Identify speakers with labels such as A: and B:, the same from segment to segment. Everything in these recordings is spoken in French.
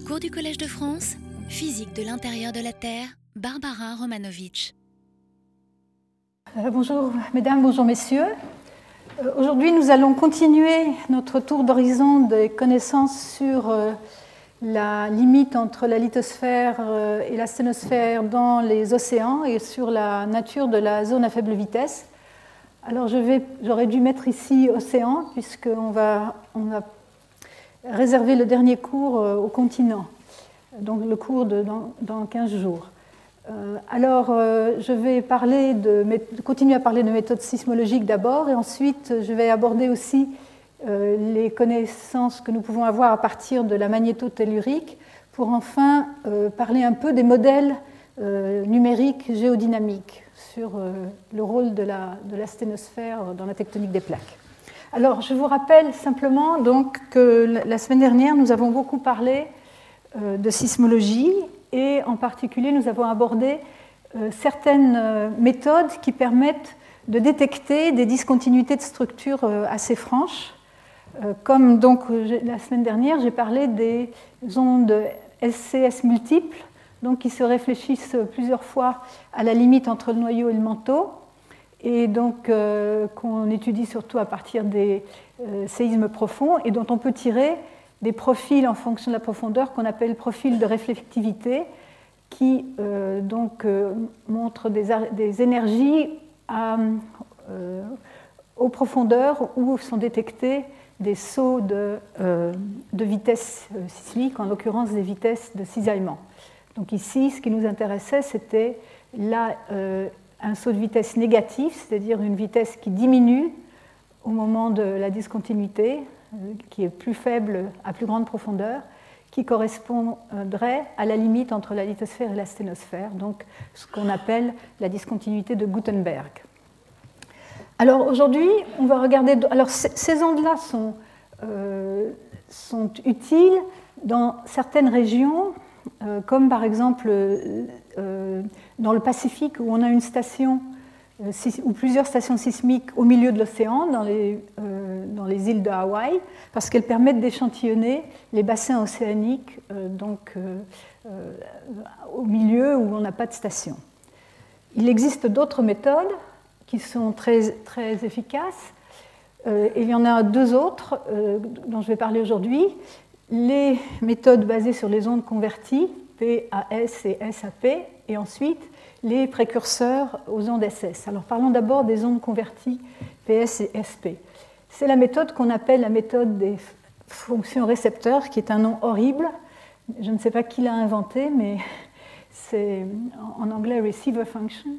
A: Cours du Collège de France, physique de l'intérieur de la Terre, Barbara Romanovitch.
B: Euh, bonjour mesdames, bonjour messieurs. Euh, aujourd'hui, nous allons continuer notre tour d'horizon des connaissances sur euh, la limite entre la lithosphère et la sténosphère dans les océans et sur la nature de la zone à faible vitesse. Alors j'aurais dû mettre ici océan puisqu'on va, on va réserver le dernier cours au continent, donc le cours de, dans, dans 15 jours. Euh, alors, euh, je vais parler de, continuer à parler de méthodes sismologiques d'abord, et ensuite je vais aborder aussi euh, les connaissances que nous pouvons avoir à partir de la magnétotellurique, pour enfin parler un peu des modèles numériques géodynamiques sur le rôle de la, de la sténosphère dans la tectonique des plaques. Alors, je vous rappelle simplement que la semaine dernière, nous avons beaucoup parlé de sismologie et en particulier nous avons abordé euh, certaines euh, méthodes qui permettent de détecter des discontinuités de structure euh, assez franches. Comme donc la semaine dernière, j'ai parlé des ondes SCS multiples, donc qui se réfléchissent plusieurs fois à la limite entre le noyau et le manteau, et donc qu'on étudie surtout à partir des séismes profonds, et dont on peut tirer des profils en fonction de la profondeur qu'on appelle profils de réflectivité, qui euh, donc euh, montrent des, énergies à, euh, aux profondeurs où sont détectés des sauts de, de vitesse sismique, en l'occurrence des vitesses de cisaillement. Donc ici, ce qui nous intéressait, c'était là un saut de vitesse négatif, c'est-à-dire une vitesse qui diminue au moment de la discontinuité, euh, qui est plus faible à plus grande profondeur, qui correspondrait à la limite entre la lithosphère et la sténosphère, donc ce qu'on appelle la discontinuité de Gutenberg. Alors aujourd'hui, on va regarder. Alors ces ondes-là sont, euh, sont, utiles dans certaines régions, euh, comme par exemple dans le Pacifique où on a une station euh, ou plusieurs stations sismiques au milieu de l'océan, dans, les, euh, dans les îles de Hawaï, parce qu'elles permettent d'échantillonner les bassins océaniques euh, donc, au milieu où on n'a pas de station. Il existe d'autres méthodes qui sont très, très efficaces. il y en a deux autres dont je vais parler aujourd'hui. Les méthodes basées sur les ondes converties, PAS et SAP, et ensuite les précurseurs aux ondes SS. Alors parlons d'abord des ondes converties PS et SP. C'est la méthode qu'on appelle la méthode des fonctions récepteurs, qui est un nom horrible. Je ne sais pas qui l'a inventé, mais c'est en anglais receiver function.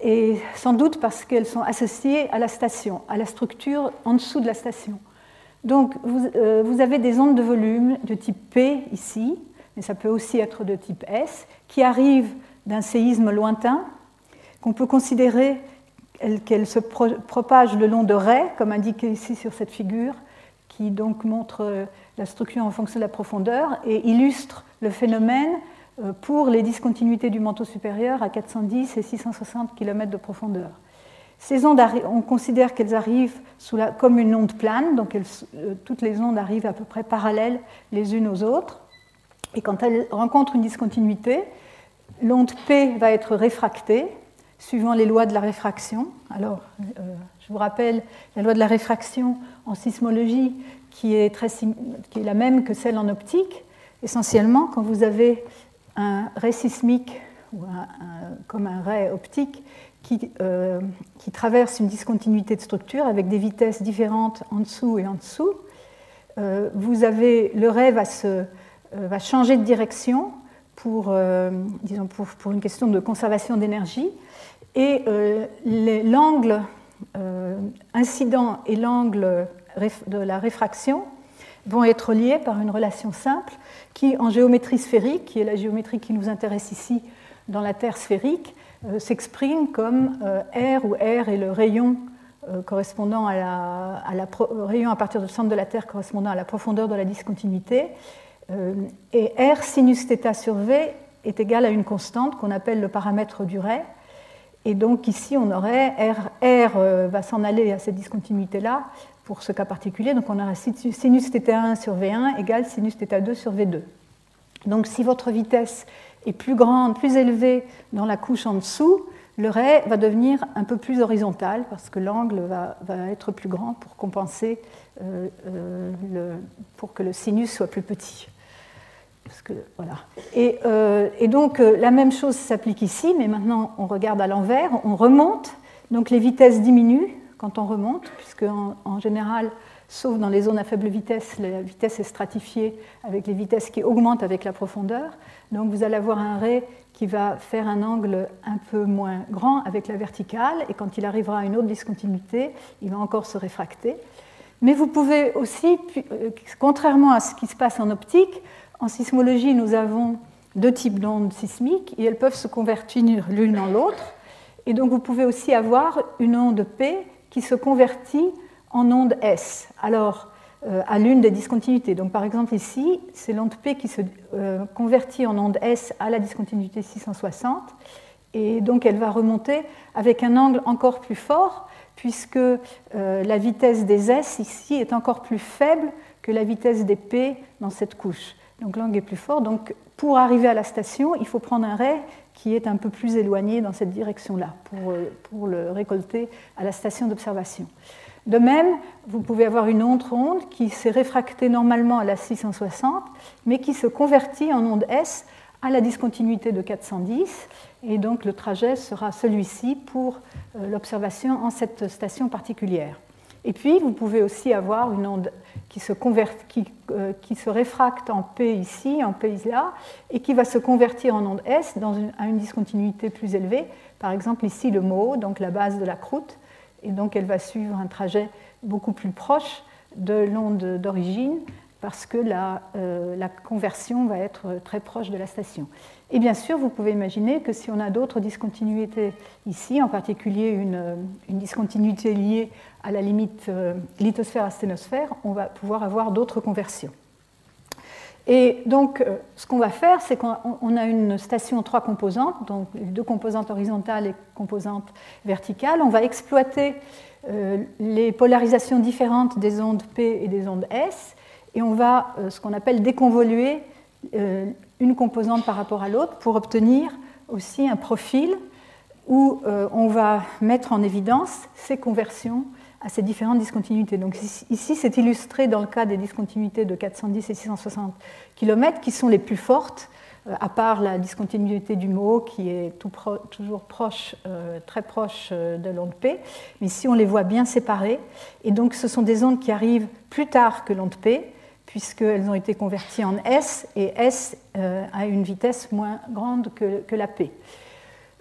B: Et sans doute parce qu'elles sont associées à la station, à la structure en dessous de la station. Donc vous, euh, vous avez des ondes de volume de type P ici, mais ça peut aussi être de type S, qui arrivent d'un séisme lointain, qu'on peut considérer qu'elle se propage le long de raies, comme indiqué ici sur cette figure, qui donc montre euh, la structure en fonction de la profondeur et illustre le phénomène euh, pour les discontinuités du manteau supérieur à 410 et 660 km de profondeur. Ces ondes, on considère qu'elles arrivent comme une onde plane, donc euh, toutes les ondes arrivent à peu près parallèles les unes aux autres. Et quand elles rencontrent une discontinuité, l'onde P va être réfractée suivant les lois de la réfraction. Alors, euh, je vous rappelle la loi de la réfraction en sismologie qui est, très, qui est la même que celle en optique. Essentiellement, quand vous avez un ray sismique ou comme un ray optique qui, euh, qui, traverse une discontinuité de structure avec des vitesses différentes en dessous et en dessous, euh, vous avez, le ray va, se, va changer de direction pour, euh, disons pour, une question de conservation d'énergie. Et euh, l'angle euh, incident et l'angle de la réfraction vont être liés par une relation simple qui, en géométrie sphérique, qui est la géométrie qui nous intéresse ici dans la Terre sphérique, s'exprime comme R, où R est le rayon correspondant à la, à la rayon à partir du centre de la Terre correspondant à la profondeur de la discontinuité, et R sinus θ sur V est égal à une constante qu'on appelle le paramètre du ray. Et donc ici, on aurait R, R euh, va s'en aller à cette discontinuité-là pour ce cas particulier. Donc on aurait sinus θ1 sur V1 égale sinus θ2 sur V2. Donc si votre vitesse est plus grande, plus élevée dans la couche en dessous, le ray va devenir un peu plus horizontal parce que l'angle va, être plus grand pour compenser, euh, euh, pour que le sinus soit plus petit. voilà. et, euh, donc la même chose s'applique ici, mais maintenant on regarde à l'envers, on remonte, donc les vitesses diminuent quand on remonte, puisque en général sauf dans les zones à faible vitesse, la vitesse est stratifiée avec les vitesses qui augmentent avec la profondeur. Donc vous allez avoir un ray qui va faire un angle un peu moins grand avec la verticale, et quand il arrivera à une autre discontinuité, il va encore se réfracter. Mais vous pouvez aussi, euh, contrairement à ce qui se passe en optique, en sismologie, nous avons deux types d'ondes sismiques et elles peuvent se convertir l'une en l'autre. Et donc vous pouvez aussi avoir une onde P qui se convertit en onde S, alors euh, à l'une des discontinuités. Donc par exemple ici, c'est l'onde P qui se euh, convertit en onde S à la discontinuité 660, et donc elle va remonter avec un angle encore plus fort, puisque euh, la vitesse des S ici est encore plus faible que la vitesse des P dans cette couche. Donc l'angle est plus fort. Donc pour arriver à la station, il faut prendre un ray qui est un peu plus éloigné dans cette direction-là pour, pour le récolter à la station d'observation. De même, vous pouvez avoir une autre onde qui s'est réfractée normalement à la 660, mais qui se convertit en onde S à la discontinuité de 410. Et donc le trajet sera celui-ci pour euh, l'observation en cette station particulière. Et puis, vous pouvez aussi avoir une onde qui se, euh, qui, se réfracte en P ici, en P là, et qui va se convertir en onde S dans à une discontinuité plus élevée. Par exemple, ici, le MO, donc la base de la croûte, et donc elle va suivre un trajet beaucoup plus proche de l'onde d'origine parce que la, euh, la, conversion va être très proche de la station. Et bien sûr, vous pouvez imaginer que si on a d'autres discontinuités ici, en particulier une, une, discontinuité liée à la limite euh, lithosphère-asténosphère, on va pouvoir avoir d'autres conversions. Et donc, euh, ce qu'on va faire, c'est qu'on a une station trois composantes, donc deux composantes horizontales et composantes verticales. On va exploiter euh, les polarisations différentes des ondes P et des ondes S, et on va ce qu'on appelle déconvoluer une composante par rapport à l'autre pour obtenir aussi un profil où on va mettre en évidence ces conversions à ces différentes discontinuités. Donc ici, c'est illustré dans le cas des discontinuités de 410 et 660 km qui sont les plus fortes, euh, à part la discontinuité du mot qui est toujours proche, euh, très proche euh, de l'onde P. Mais ici, on les voit bien séparées. Et donc, ce sont des ondes qui arrivent plus tard que l'onde P, puisqu'elles ont été converties en S, et S a une vitesse moins grande que, que la P.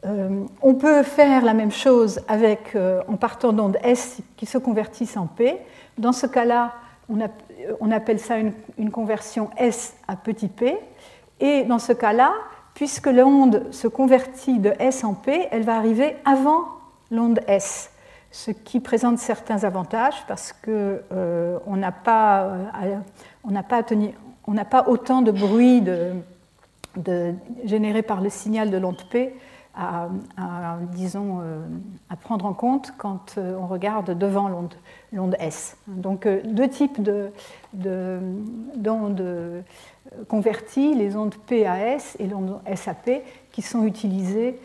B: Euh, on peut faire la même chose euh, en partant d'ondes S qui se convertissent en P. Dans ce cas-là, on, appelle ça une, conversion S à petit p. Et dans ce cas-là, puisque l'onde se convertit de S en P, elle va arriver avant l'onde S, ce qui présente certains avantages parce qu'on euh, n'a pas, pas, autant de bruit généré par le signal de l'onde P à, disons, euh, à prendre en compte quand euh, on regarde devant l'onde S. Donc euh, deux types d'ondes de, converties, les ondes PAS et l'onde SAP, qui sont utilisées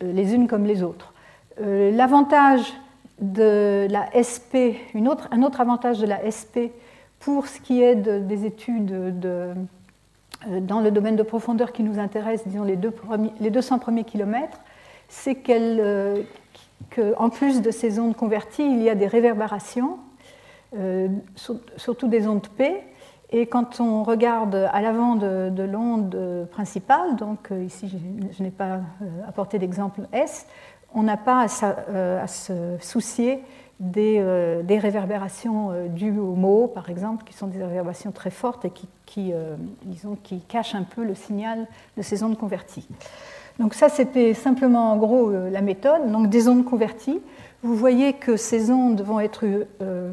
B: les unes comme les autres. L'avantage de la SP, une autre, un autre avantage de la SP pour ce qui est des études de dans le domaine de profondeur qui nous intéresse, disons les, deux les 200 premiers kilomètres, c'est qu'en euh, plus de ces ondes converties, il y a des réverbérations, euh, surtout des ondes P. Et quand on regarde à l'avant de, l'onde principale, donc ici je, n'ai pas apporté d'exemple S, on n'a pas à, se soucier des, des réverbérations dues aux mots, par exemple, qui sont des réverbérations très fortes et qui euh, disons, qui cache un peu le signal de ces ondes converties. Donc ça, c'était simplement en gros euh, la méthode. Donc des ondes converties. Vous voyez que ces ondes vont être euh,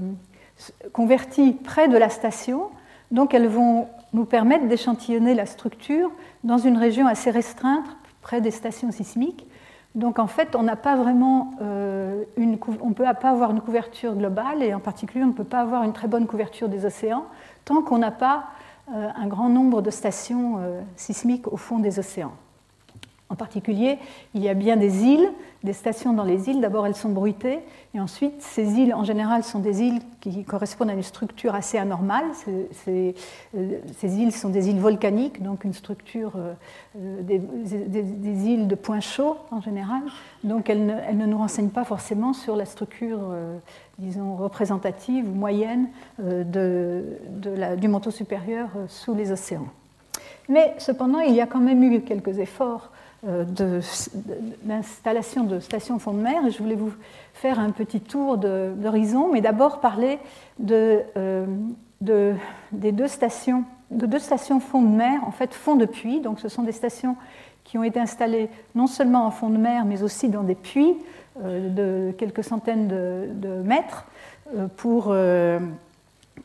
B: converties près de la station, donc elles vont nous permettre d'échantillonner la structure dans une région assez restreinte, près des stations sismiques. Donc en fait, on n'a pas vraiment une, on peut pas avoir une couverture globale et en particulier, on ne peut pas avoir une très bonne couverture des océans tant qu'on n'a pas un grand nombre de stations sismiques au fond des océans. En particulier, il y a bien des îles, des stations dans les îles. D'abord, elles sont bruitées, et ensuite, ces îles, en général, sont des îles qui correspondent à une structure assez anormale. Ces, euh, îles sont des îles volcaniques, donc une structure euh, euh, des, îles de points chauds, en général. Donc, elles ne, nous renseignent pas forcément sur la structure, disons, représentative ou moyenne du manteau supérieur sous les océans. Mais cependant, il y a quand même eu quelques efforts d'installation de, stations fond de mer. Et je voulais vous faire un petit tour d'horizon, mais d'abord parler de, euh, de, des deux stations, de deux stations fond de mer, en fait fond de puits. Donc ce sont des stations qui ont été installées non seulement en fond de mer, mais aussi dans des puits euh, de quelques centaines de, mètres pour,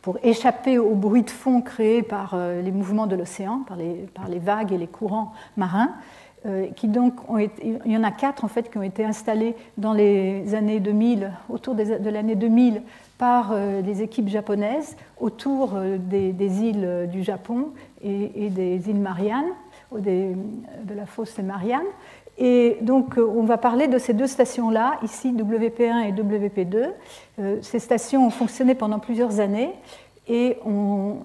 B: pour échapper au bruit de fond créé par les mouvements de l'océan, par les, par les vagues et les courants marins. Euh, il y en a quatre en fait qui ont été installés dans les années 2000, autour de l'année 2000, par euh, les équipes japonaises autour euh, des, îles du Japon et, des îles Mariannes, de la fosse des Mariannes. Et donc, on va parler de ces deux stations-là, ici WP1 et WP2. Ces stations ont fonctionné pendant plusieurs années et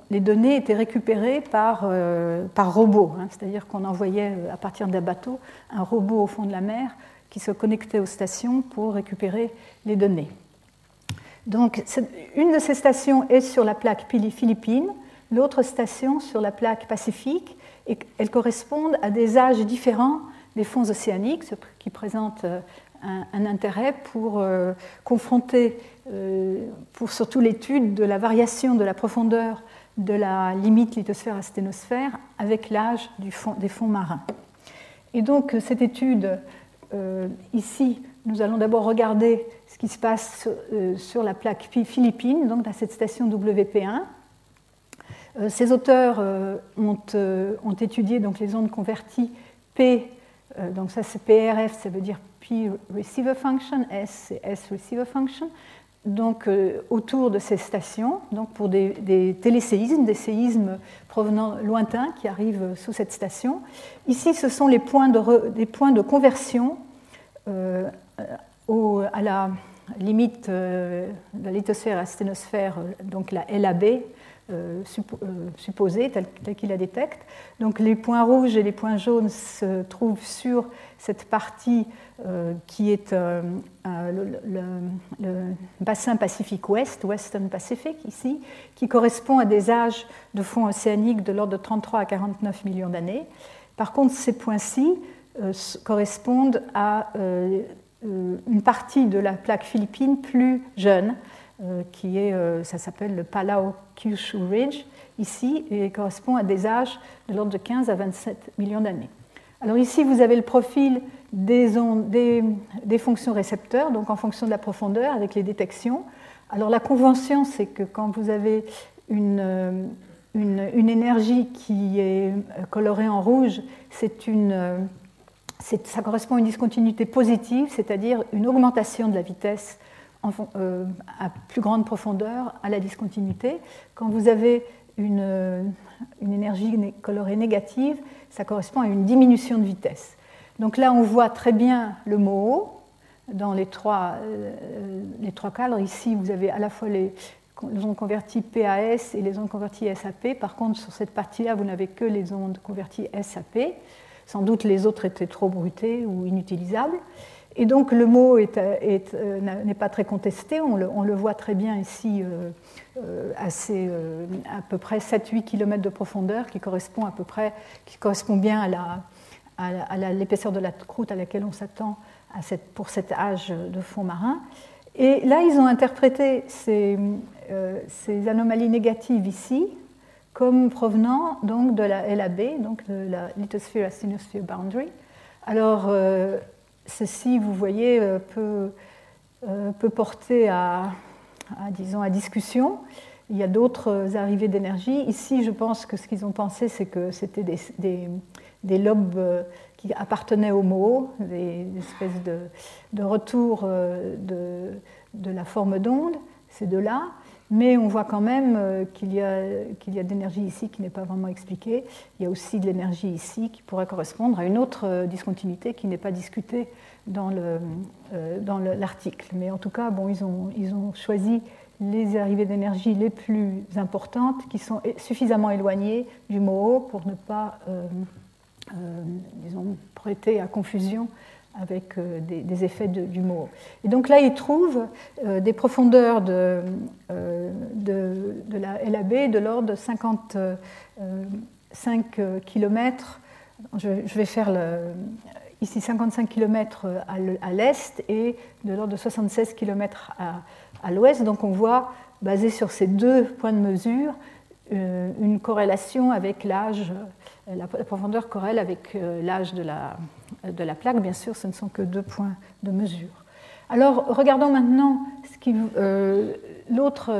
B: les données étaient récupérées par, euh, par robot, hein. c'est-à-dire qu'on envoyait euh, à partir d'un bateau un robot au fond de la mer qui se connectait aux stations pour récupérer les données. Donc, une de ces stations est sur la plaque Philippine, l'autre station sur la plaque Pacifique, et elles correspondent à des âges différents des fonds océaniques, ce qui présente euh, un, intérêt pour confronter euh, pour surtout l'étude de la variation de la profondeur de la limite lithosphère-asténosphère avec l'âge des fonds marins. Et donc cette étude, euh, ici, nous allons d'abord regarder ce qui se passe euh, sur la plaque philippine, donc dans cette station WP1. ces auteurs ont, ont, étudié donc, les ondes converties P, donc ça c'est PRF, ça veut dire P receiver function, S c'est S receiver function, donc, euh, autour de ces stations, donc pour des, téléséismes, des séismes provenant lointains qui arrivent sous cette station. Ici, ce sont les points de, des points de conversion euh, à la limite euh, de la lithosphère à sténosphère, donc la LAB, supposée, telle, qu'il la détecte. Donc les points rouges et les points jaunes se trouvent sur cette partie qui est euh, le, bassin Pacifique Ouest, Western Pacific ici, qui correspond à des âges de fond océanique de l'ordre de 33 à 49 millions d'années. Par contre, ces points-ci euh, correspondent à une partie de la plaque philippine plus jeune, qui est, ça s'appelle le Palau-Kyushu Ridge, ici, et correspond à des âges de l'ordre de 15 à 27 millions d'années. Alors ici, vous avez le profil des, fonctions récepteurs, donc en fonction de la profondeur avec les détections. Alors la convention, c'est que quand vous avez une, euh, énergie qui est colorée en rouge, c'est une, euh, ça correspond à une discontinuité positive, c'est-à-dire une augmentation de la vitesse euh, à plus grande profondeur à la discontinuité. Quand vous avez une, une énergie colorée négative, ça correspond à une diminution de vitesse. Donc là, on voit très bien le mot dans les trois, euh, les trois cadres. Ici, vous avez à la fois les, ondes converties PAS et les ondes converties SAP. Par contre, sur cette partie-là, vous n'avez que les ondes converties SAP. Sans doute, les autres étaient trop brutées ou inutilisables. Et donc, le mot euh, n'est pas très contesté. On le, voit très bien ici, euh, assez, à peu près 7-8 km de profondeur, qui correspond à peu près, qui correspond bien à à l'épaisseur de la croûte à laquelle on s'attend pour cet âge de fond marin. Et là, ils ont interprété ces, euh, anomalies négatives ici comme provenant donc de la LAB, donc de la Lithosphere Asthenosphere Boundary. Alors, euh, ceci, vous voyez, euh, peut, peut porter à, disons, à discussion. Il y a d'autres arrivées d'énergie. Ici, je pense que ce qu'ils ont pensé, c'est que c'était des, des lobes euh, qui appartenaient au mot, des, espèces de, de retour euh, de, de, la forme d'onde, ces deux-là. Mais on voit quand même qu'il y a, qu'il y a de l'énergie ici qui n'est pas vraiment expliquée. Il y a aussi de l'énergie ici qui pourrait correspondre à une autre discontinuité qui n'est pas discutée dans, le, dans l'article. Mais en tout cas, bon, ils, ont, ils ont choisi les arrivées d'énergie les plus importantes qui sont suffisamment éloignées du MOO pour ne pas, disons, prêter à confusion avec euh, des, effets de, mot. Et donc là, il trouve euh, des profondeurs de, euh, de, de, la LAB de l'ordre de 55 km. Je, vais faire ici 55 km à l'est et de l'ordre de 76 km à l'ouest. Donc on voit, basé sur ces deux points de mesure, une corrélation avec l'âge la profondeur corrèle avec euh, l'âge de la, de la plaque. Bien sûr, ce ne sont que deux points de mesure. Alors, regardons maintenant euh, l'autre,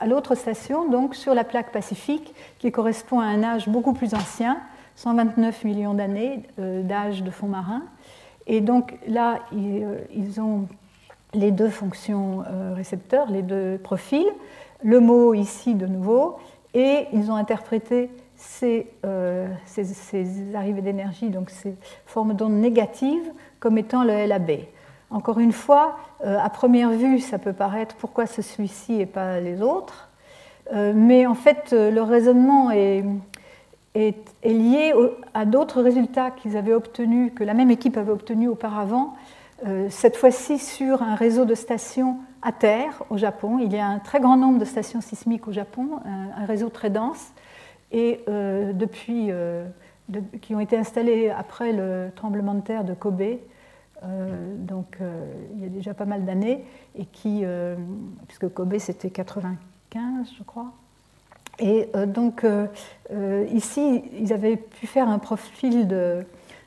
B: à l'autre station, donc sur la plaque pacifique, qui correspond à un âge beaucoup plus ancien, 129 millions d'années euh, d'âge de fond marin. Et donc là, ils, ont les deux fonctions récepteurs, les deux profils, le mot ici de nouveau, et ils ont interprété euh, ces, arrivées d'énergie, donc ces formes d'ondes négatives, comme étant le LAB. Encore une fois, euh, à première vue, ça peut paraître pourquoi ce celui-ci et pas les autres, euh, mais en fait, le raisonnement est, est, lié à d'autres résultats qu'ils avaient obtenus, que la même équipe avait obtenus auparavant, cette fois-ci sur un réseau de stations à terre au Japon. Il y a un très grand nombre de stations sismiques au Japon, un réseau très dense et euh, depuis, euh, qui ont été installés après le tremblement de terre de Kobe, euh, donc il y a déjà pas mal d'années, et qui, puisque Kobe c'était 95, je crois. Et donc ici, ils avaient pu faire un profil de,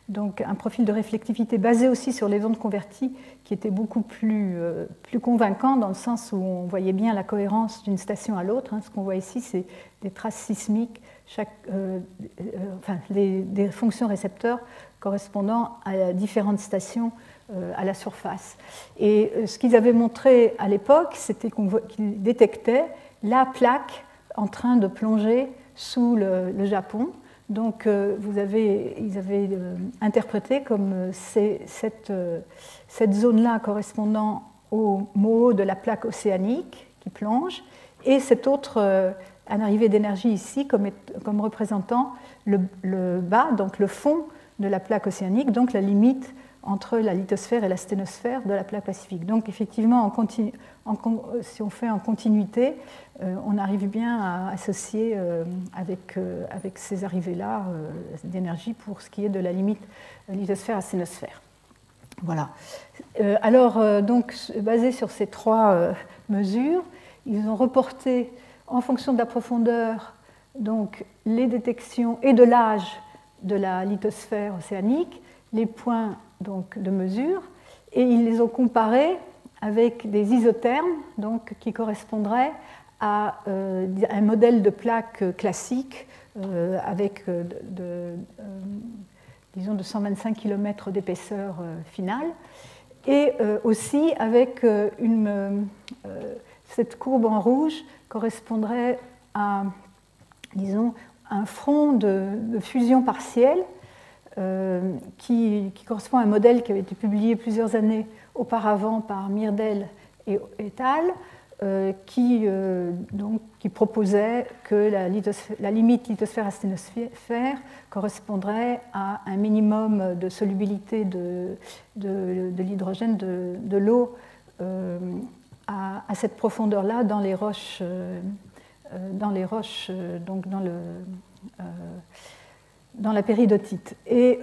B: donc un profil de réflectivité basé aussi sur les ondes converties qui était beaucoup plus, plus convaincant dans le sens où on voyait bien la cohérence d'une station à l'autre. Hein. Ce qu'on voit ici, c'est des traces sismiques euh, euh, des fonctions récepteurs correspondant à différentes stations euh, à la surface. Et ce qu'ils avaient montré à l'époque, c'était qu'ils détectaient la plaque en train de plonger sous le, Japon. Donc vous avez, ils avaient interprété comme cette, cette zone-là correspondant au mot de la plaque océanique qui plonge, et cette autre un arrivée d'énergie ici comme, comme représentant le, bas, donc le fond de la plaque océanique, donc la limite entre la lithosphère et la sténosphère de la plaque pacifique. Donc effectivement, si on fait en continuité, euh, on arrive bien à associer euh, avec, euh, avec, ces arrivées-là d'énergie pour ce qui est de la limite lithosphère à sténosphère. Voilà. alors, donc, basé sur ces trois mesures, ils ont reporté en fonction de la profondeur, donc les détections et de l'âge de la lithosphère océanique, les points donc, de mesure, et ils les ont comparés avec des isothermes donc, qui correspondraient à euh, un modèle de plaque classique euh, avec euh, de, disons de 125 km d'épaisseur finale, et aussi avec une, cette courbe en rouge correspondrait à, disons, un front de, fusion partielle euh, qui, correspond à un modèle qui avait été publié plusieurs années auparavant par Mirdel et, al., euh, qui, euh, qui proposait que la, limite lithosphère-asténosphère correspondrait à un minimum de solubilité de, de, de l'hydrogène de, l'eau à, cette profondeur-là dans les roches, euh, euh, dans les roches, euh, donc dans le dans la péridotite. Et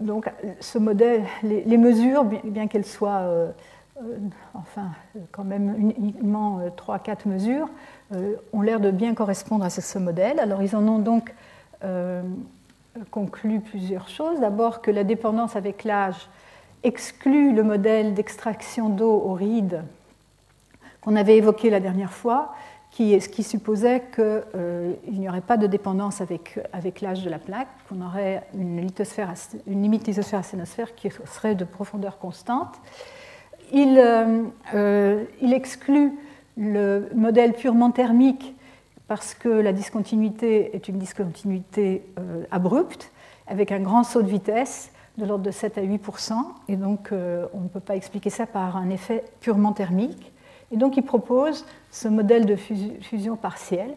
B: donc, ce modèle, les, mesures, bien, qu'elles soient, enfin, quand même uniquement 3-4 mesures, ont l'air de bien correspondre à ce, modèle. Alors, ils en ont donc conclu plusieurs choses. D'abord, que la dépendance avec l'âge exclut le modèle d'extraction d'eau au ride qu'on avait évoqué la dernière fois, ce qui supposait qu'il euh, n'y aurait pas de dépendance avec, l'âge de la plaque, qu'on aurait une, lithosphère, une limite lithosphère-asténosphère qui serait de profondeur constante. Il, euh, euh, il exclut le modèle purement thermique, parce que la discontinuité est une discontinuité abrupte, avec un grand saut de vitesse de l'ordre de 7 à 8% et donc on ne peut pas expliquer ça par un effet purement thermique. Et donc il propose ce modèle de fusion partielle.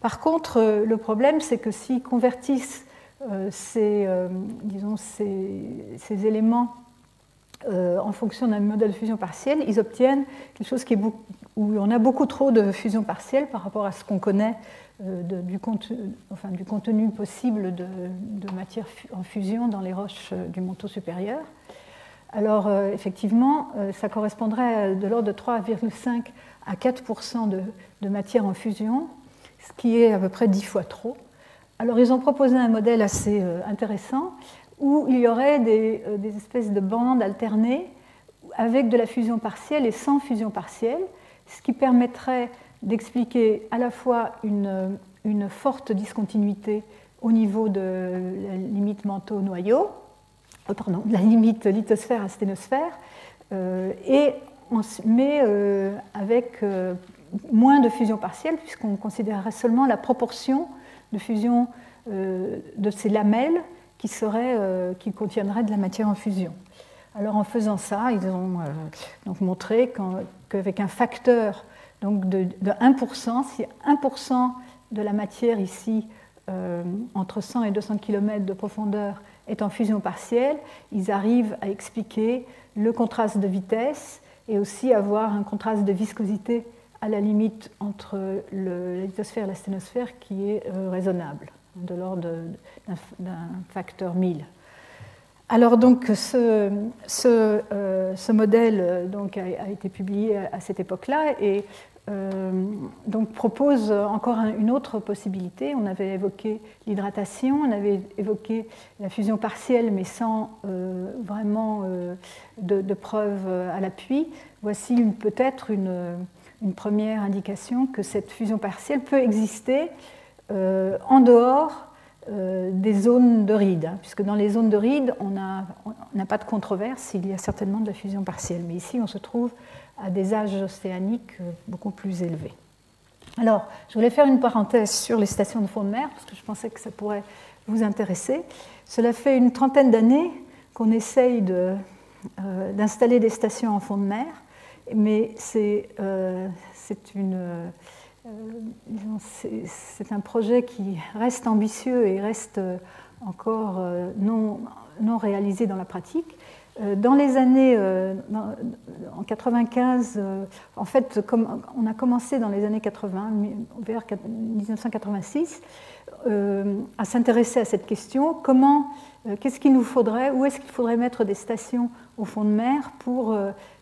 B: Par contre, euh, le problème, c'est que s'ils convertissent ces, disons, ces éléments euh, en fonction d'un modèle de fusion partielle, ils obtiennent quelque chose où on a beaucoup trop de fusion partielle par rapport à ce qu'on connaît euh, du, contenu, possible de, matière en fusion dans les roches euh, du manteau supérieur. Alors effectivement, ça correspondrait de l'ordre de 3,5 à 4 de, de matière en fusion, ce qui est à peu près 10 fois trop. Alors ils ont proposé un modèle assez intéressant où il y aurait euh, des, espèces de bandes alternées avec de la fusion partielle et sans fusion partielle, ce qui permettrait d'expliquer à la fois une, forte discontinuité au niveau de la limite manteau-noyau, euh, pardon, la limite lithosphère-asténosphère, euh, et mais avec moins de fusion partielle, puisqu'on considérerait seulement la proportion de fusion de ces lamelles qui, serait, euh, qui contiendrait de la matière en fusion. Alors en faisant ça, ils ont euh, donc montré qu'avec un facteur donc de, 1%, si 1% de la matière ici, euh, entre 100 et 200 km de profondeur, est en fusion partielle, ils arrivent à expliquer le contraste de vitesse et aussi avoir un contraste de viscosité à la limite entre la lithosphère et la sténosphère qui est raisonnable de l'ordre d'un facteur 1000. Alors donc ce, euh, modèle euh, a, été publié à, cette époque-là et euh, donc propose encore une autre possibilité. On avait évoqué l'hydratation, on avait évoqué la fusion partielle mais sans vraiment de, de, preuves à l'appui. Voici peut-être une, première indication que cette fusion partielle peut exister euh, en dehors euh, des zones de rides, hein, puisque dans les zones de rides, on n'a pas de controverse, il y a certainement de la fusion partielle. Mais ici, on se trouve à des âges océaniques euh, beaucoup plus élevés. Alors, je voulais faire une parenthèse sur les stations de fond de mer, parce que je pensais que ça pourrait vous intéresser. Cela fait une trentaine d'années qu'on essaye d'installer des stations en fond de mer, mais c'est euh, c'est un projet qui reste ambitieux et reste euh, encore euh, non, non réalisé dans la pratique. Dans les années, en 95, en fait, on a commencé dans les années 80, vers 1986, à s'intéresser à cette question comment, qu'est-ce qu'il nous faudrait, où est-ce qu'il faudrait mettre des stations au fond de mer pour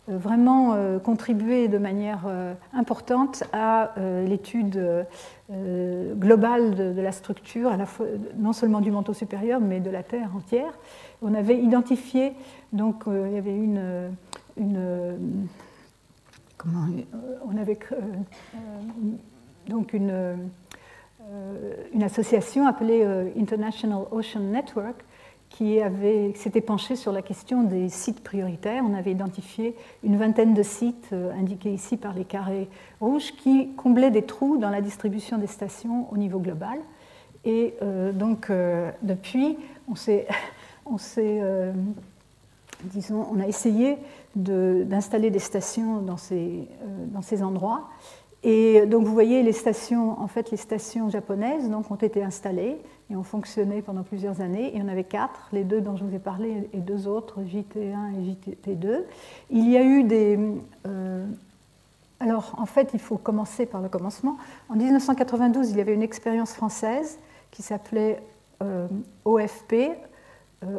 B: euh, vraiment euh, contribuer de manière euh, importante à l'étude globale de, la structure, à la fois, non seulement du manteau supérieur, mais de la Terre entière. On avait identifié, donc il y avait une, une comment, on avait donc une, association appelée International Ocean Network qui s'était penché sur la question des sites prioritaires. On avait identifié une vingtaine de sites euh, indiqués ici par les carrés rouges qui comblaient des trous dans la distribution des stations au niveau global. Et euh, donc, euh, depuis, on s'est, on disons, on a essayé d'installer des stations dans ces, dans ces endroits. Et donc vous voyez les stations, en fait les stations japonaises donc, ont été installées et ont fonctionné pendant plusieurs années. Il y en avait quatre, les deux dont je vous ai parlé et deux autres, JT1 et JT2. Il y a eu des... Euh, alors en fait il faut commencer par le commencement. En 1992 il y avait une expérience française qui s'appelait euh, OFP, euh,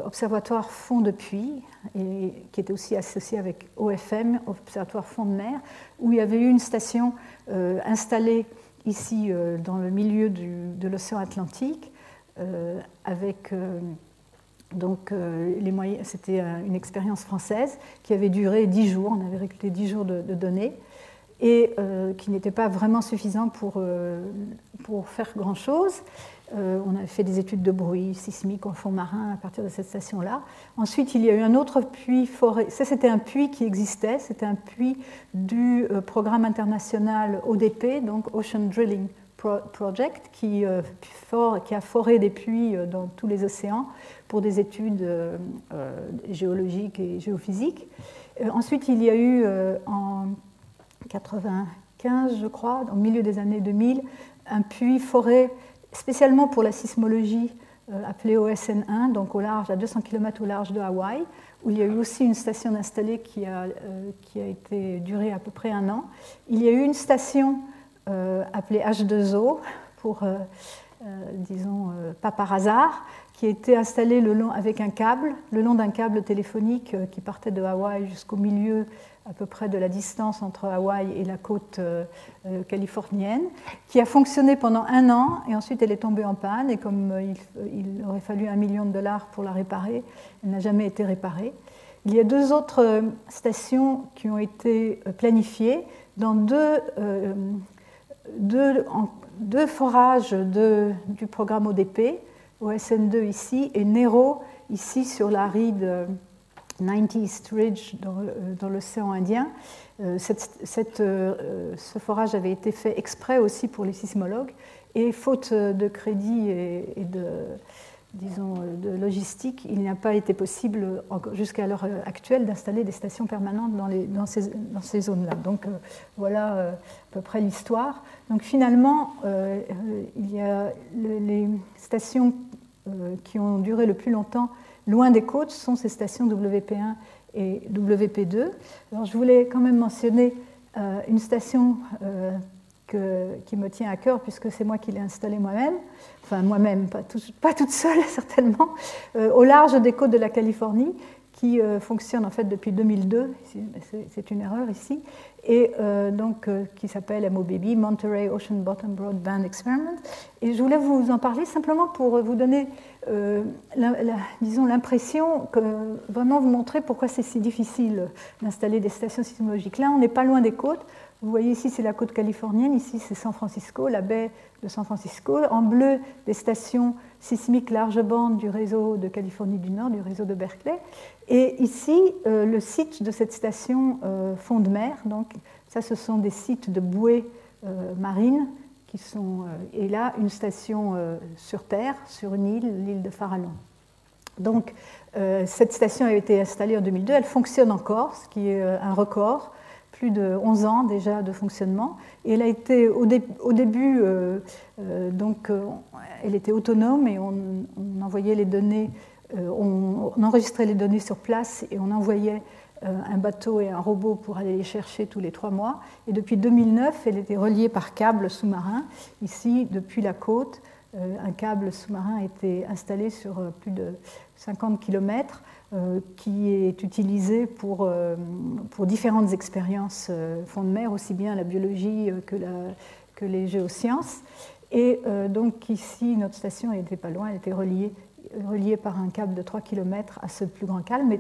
B: Observatoire Fond de Puits, qui était aussi associé avec OFM, Observatoire Fond de Mer, où il y avait eu une station euh, installée ici euh, dans le milieu de l'océan Atlantique, avec donc les moyens. C'était une expérience française qui avait duré dix jours. On avait récolté dix jours de, données et qui n'était pas vraiment suffisant pour, faire grand chose. on a fait des études de bruit sismique en fond marin à partir de cette station-là. Ensuite, il y a eu un autre puits forêt. Ça, c'était un puits qui existait. C'était un puits du programme international ODP, donc Ocean Drilling Project, qui, qui a foré des puits dans tous les océans pour des études géologiques et géophysiques. ensuite, il y a eu en 95, je crois, au milieu des années 2000, un puits forêt spécialement pour la sismologie euh, appelé OSN1, donc au large, à 200 km au large de Hawaï, où il y a eu aussi une station installée qui a, euh, qui a été durée à peu près un an. Il y a eu une station euh, appelée H2O, pour, disons, pas par hasard, qui a été installée le long, avec un câble, le long d'un câble téléphonique qui partait de Hawaï jusqu'au milieu à peu près de la distance entre Hawaï et la côte euh, euh, californienne, qui a fonctionné pendant un an et ensuite elle est tombée en panne et comme euh, il, aurait fallu un million de dollars pour la réparer, elle n'a jamais été réparée. Il y a deux autres stations qui ont été planifiées dans deux, deux, deux forages de, du programme ODP, OSN2 ici et Nero ici sur la ride 90 Ridge euh, dans l'océan Indien. Euh, euh, ce forage avait été fait exprès aussi pour les sismologues et faute de crédit et, de, disons, de logistique, il n'a pas été possible jusqu'à l'heure actuelle d'installer des stations permanentes dans ces zones-là. Donc voilà à peu près l'histoire. Donc finalement, il y a les stations qui ont duré le plus longtemps loin des côtes sont ces stations WP1 et WP2. Alors, je voulais quand même mentionner euh, une station euh, qui me tient à cœur, puisque c'est moi qui l'ai installée moi-même, enfin moi-même, pas, toute seule certainement, euh, au large des côtes de la Californie, qui fonctionne en fait depuis 2002, c'est une erreur ici, et euh, donc, euh, qui s'appelle MOBB, Monterey Ocean Bottom Broadband Experiment. Et je voulais vous en parler simplement pour vous donner, euh, disons, l'impression, que, vraiment vous montrer pourquoi c'est si difficile d'installer des stations sismologiques. Là, on n'est pas loin des côtes. Vous voyez ici, c'est la côte californienne, ici, c'est San Francisco, la baie de San Francisco. En bleu, des stations sismiques large bande du réseau de Californie du Nord, du réseau de Berkeley. Et ici, euh, le site de cette station euh, fond de mer, donc ça, ce sont des sites de bouées euh, marines qui sont. et là, une station sur terre, sur une île, l'île de Farallon. Donc, cette station a été installée en 2002, elle fonctionne encore, ce qui est un record de 11 ans déjà de fonctionnement. Et elle a été au, début, donc, elle était autonome et on, envoyait les données euh, on, enregistrait les données sur place et on envoyait euh, un bateau et un robot pour aller les chercher tous les trois mois. Et depuis 2009, elle était reliée par câble sous-marin. Ici, depuis la côte, euh, un câble sous-marin a été installé sur plus de 50 km qui est utilisé pour, pour différentes expériences fond de mer, aussi bien la biologie que, la, que les géosciences. Et donc ici, notre station n'était pas loin, elle était reliée reliée par un câble de 3 km à ce plus grand câble.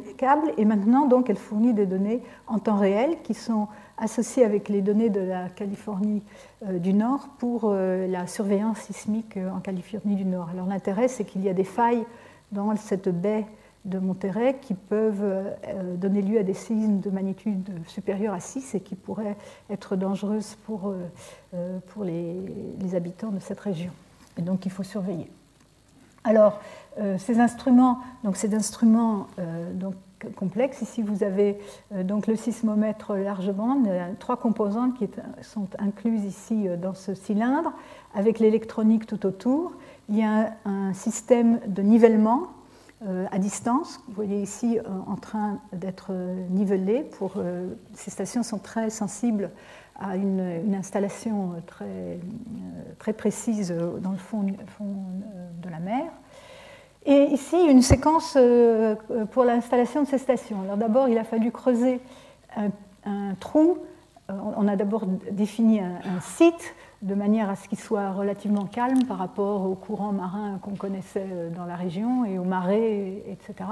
B: Et maintenant, donc, elle fournit des données en temps réel qui sont associées avec les données de la Californie euh, du Nord pour euh, la surveillance sismique euh, en Californie du Nord. Alors l'intérêt, c'est qu'il y a des failles dans cette baie de Monterey qui peuvent donner lieu à des séismes de magnitude supérieure à 6 et qui pourraient être dangereuses pour, pour les, les habitants de cette région. Et donc il faut surveiller. Alors, euh, ces instruments, donc ces instruments euh, donc, complexes, ici vous avez euh, donc le sismomètre large bande, trois composantes qui sont incluses ici dans ce cylindre, avec l'électronique tout autour. Il y a un, système de nivellement à distance, vous voyez ici en train d'être nivelé. Pour, ces stations sont très sensibles à une, installation très, très, précise dans le fond, fond de la mer. Et ici, une séquence euh, pour l'installation de ces stations. Alors d'abord, il a fallu creuser un, trou. Euh, on a d'abord défini un, site de manière à ce qu'il soit relativement calme par rapport aux courants marins qu'on connaissait euh, dans la région et aux marées, etc.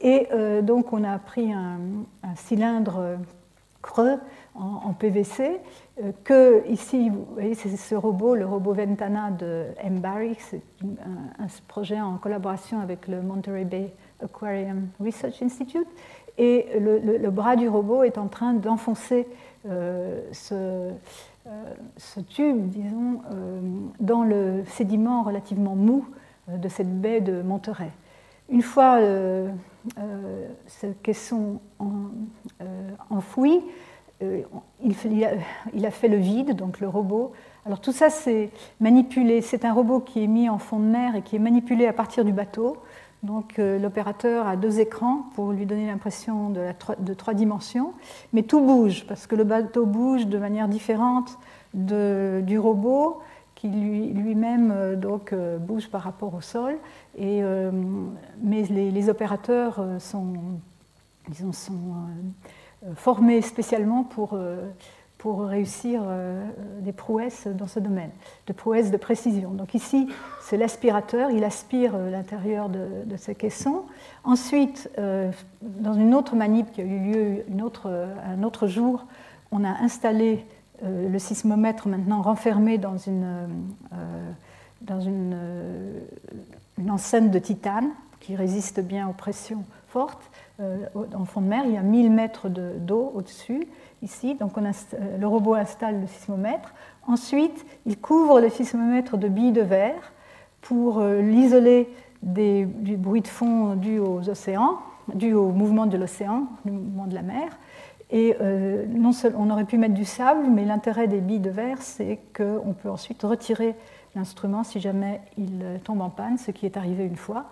B: Et donc on a pris un, cylindre creux en, PVC. que ici, vous voyez, c'est ce robot, le robot Ventana de M. Barry, c'est un, projet en collaboration avec le Monterey Bay Aquarium Research Institute. Et le, bras du robot est en train d'enfoncer ce, ce, tube, disons, dans le sédiment relativement mou de cette baie de Monterey. Une fois euh, euh, ce caisson euh, enfoui, il, a, fait le vide, donc le robot. Alors tout ça, c'est manipulé. C'est un robot qui est mis en fond de mer et qui est manipulé à partir du bateau. Donc l'opérateur a deux écrans pour lui donner l'impression de, de, trois dimensions, mais tout bouge parce que le bateau bouge de manière différente du robot qui lui-même euh, euh, bouge par rapport au sol. Et, euh, mais les, opérateurs sont, disons, sont formés spécialement pour, pour réussir des prouesses dans ce domaine, de prouesses de précision. Donc ici, c'est l'aspirateur, il aspire l'intérieur de, de, caissons. Ensuite, dans une autre manip qui a eu lieu un autre jour, on a installé euh, le sismomètre maintenant renfermé dans une, euh, dans euh, une, enceinte de titane qui résiste bien aux pressions fortes. En fond de mer, il y a 1000 mètres d'eau au-dessus, ici. Donc le robot installe le sismomètre. Ensuite, il couvre le sismomètre de billes de verre pour l'isoler du bruit de fond dû aux océans, dû au mouvement de l'océan, du mouvement de la mer. Et euh, non on aurait pu mettre du sable, mais l'intérêt des billes de verre, c'est qu'on peut ensuite retirer l'instrument si jamais il tombe en panne, ce qui est arrivé une fois.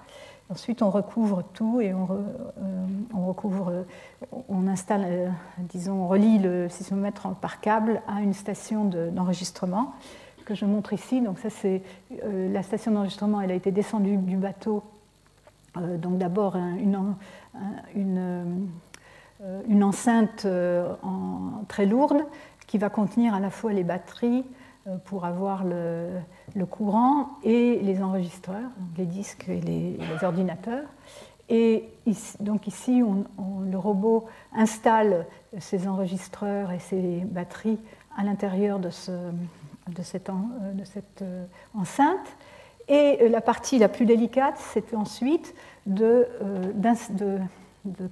B: Ensuite, on recouvre tout et on, euh, recouvre, on installe, euh, disons, on relie le sismomètre par câble à une station d'enregistrement que je montre ici. Donc ça, c'est la station d'enregistrement. Elle a été descendue du bateau. donc d'abord une, une euh, une enceinte euh, très lourde qui va contenir à la fois les batteries euh, pour avoir le, courant et les enregistreurs, les disques et les, ordinateurs. Et ici, donc ici, le robot installe ces enregistreurs et ces batteries à l'intérieur de, cette, de, cette, enceinte. Et la partie la plus délicate, c'est ensuite de,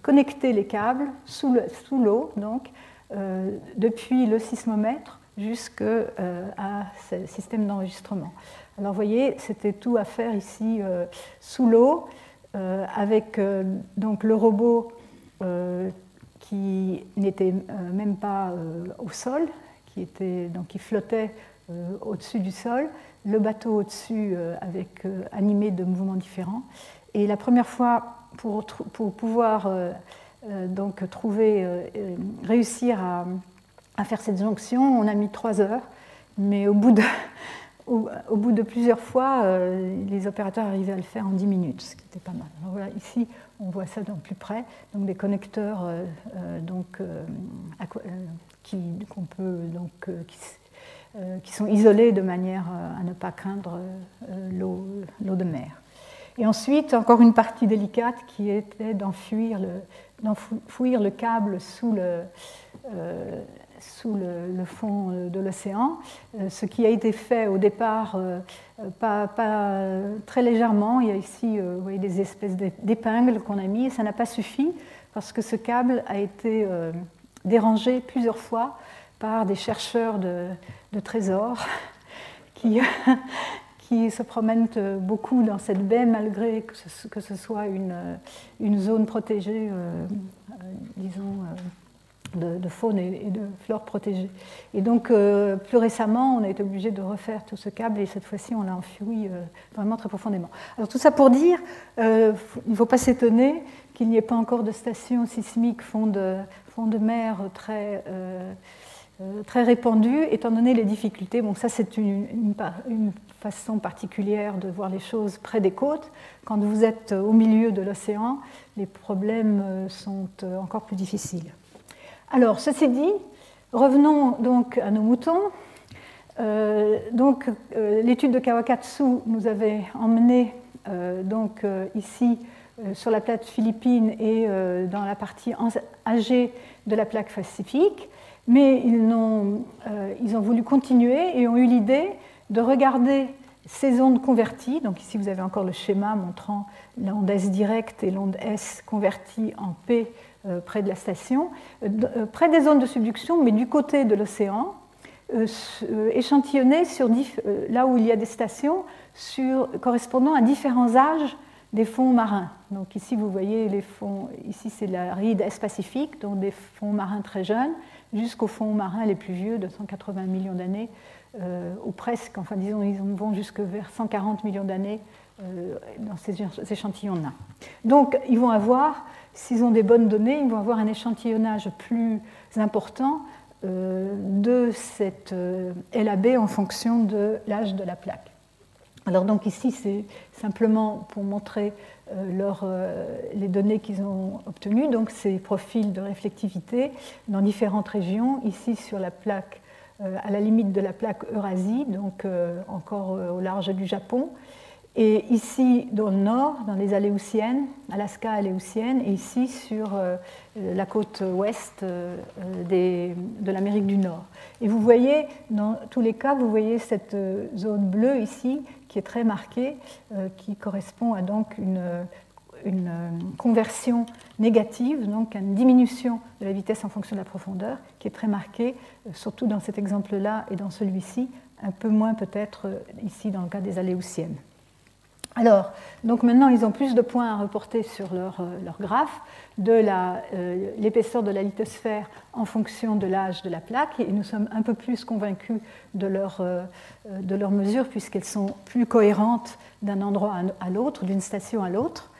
B: connecter les câbles sous l'eau, donc, euh, depuis le sismomètre jusqu'à euh, ce système d'enregistrement. Alors vous voyez, c'était tout à faire ici euh, sous l'eau, avec donc le robot qui n'était même pas au sol, qui, était, donc, qui flottait au-dessus du sol, le bateau au-dessus avec animé de mouvements différents. Et la première fois pour, pouvoir euh, euh, donc trouver, euh, réussir à, faire cette jonction, on a mis trois heures, mais au bout de, plusieurs fois, les opérateurs arrivaient à le faire en dix minutes, ce qui était pas mal. voilà, ici, on voit ça dans plus près, donc des connecteurs donc, qui, peut, donc, qui, sont isolés de manière à ne pas craindre l'eau de mer. Et ensuite, encore une partie délicate qui était d'enfouir le, le, câble sous le, euh, sous le, fond de l'océan, euh, ce qui a été fait au départ euh, pas, très légèrement. Il y a ici vous voyez, des espèces d'épingles qu'on a mis et ça n'a pas suffi parce que ce câble a été dérangé plusieurs fois par des chercheurs de, trésors qui, qui se promènent euh, beaucoup dans cette baie malgré que ce, soit une, euh, une, zone protégée, euh, disons, de, faune et, de flore protégée. Et donc, plus récemment, on a été obligé de refaire tout ce câble et cette fois-ci, on l'a enfoui vraiment très profondément. Alors, tout ça pour dire, il ne faut pas s'étonner qu'il n'y ait pas encore de station sismique fond de, fond mer très euh, très répandu, étant donné les difficultés. Bon, ça, c'est une, façon particulière de voir les choses près des côtes. Quand vous êtes au milieu de l'océan, les problèmes euh, sont euh, encore plus difficiles. Alors, ceci dit, revenons donc à nos moutons. donc, l'étude de Kawakatsu nous avait emmené donc ici sur la plaque philippine et dans la partie âgée de la plaque pacifique. Mais ils ont, voulu continuer et ont eu l'idée de regarder ces ondes converties, donc ici vous avez encore le schéma montrant l'onde S directe et l'onde S convertie en P euh, près de la station, euh, euh, près des zones de subduction, mais du côté de l'océan, échantillonnées sur, là où il y a des stations correspondant à différents âges des fonds marins. Donc ici vous voyez les fonds, ici c'est la ride Est-Pacifique, donc des fonds marins très jeunes, jusqu'aux fonds marins les plus vieux de 180 millions d'années euh, ou presque, enfin disons, ils vont jusque vers 140 millions d'années euh, dans ces échantillons-là. Donc, ils vont avoir, s'ils ont des bonnes données, ils vont avoir un échantillonnage plus important euh, de cette LAB en fonction de l'âge de la plaque. Alors donc ici, c'est simplement pour montrer leur, les données qu'ils ont obtenues, donc ces profils de réflectivité dans différentes régions, ici sur la plaque euh, à la limite de la plaque Eurasie, donc euh, encore euh, au large du Japon. Et ici, dans le nord, dans les Aléoutiennes, Alaska Aléoutienne, et ici sur la côte ouest de l'Amérique du Nord. Et vous voyez, dans tous les cas, vous voyez cette zone bleue ici, qui est très marquée, qui correspond à donc une une euh, conversion négative, donc une diminution de la vitesse en fonction de la profondeur, qui est très marquée, euh, surtout dans cet exemple-là et dans celui-ci, un peu moins peut-être euh, ici dans le cas des aléoutiennes. Alors, donc maintenant, ils ont plus de points à reporter sur leur, leur graphe de l'épaisseur de la lithosphère en fonction de l'âge de la plaque, et nous sommes un peu plus convaincus de leurs leur mesures, puisqu'elles sont plus cohérentes d'un endroit à l'autre, d'une station à l'autre.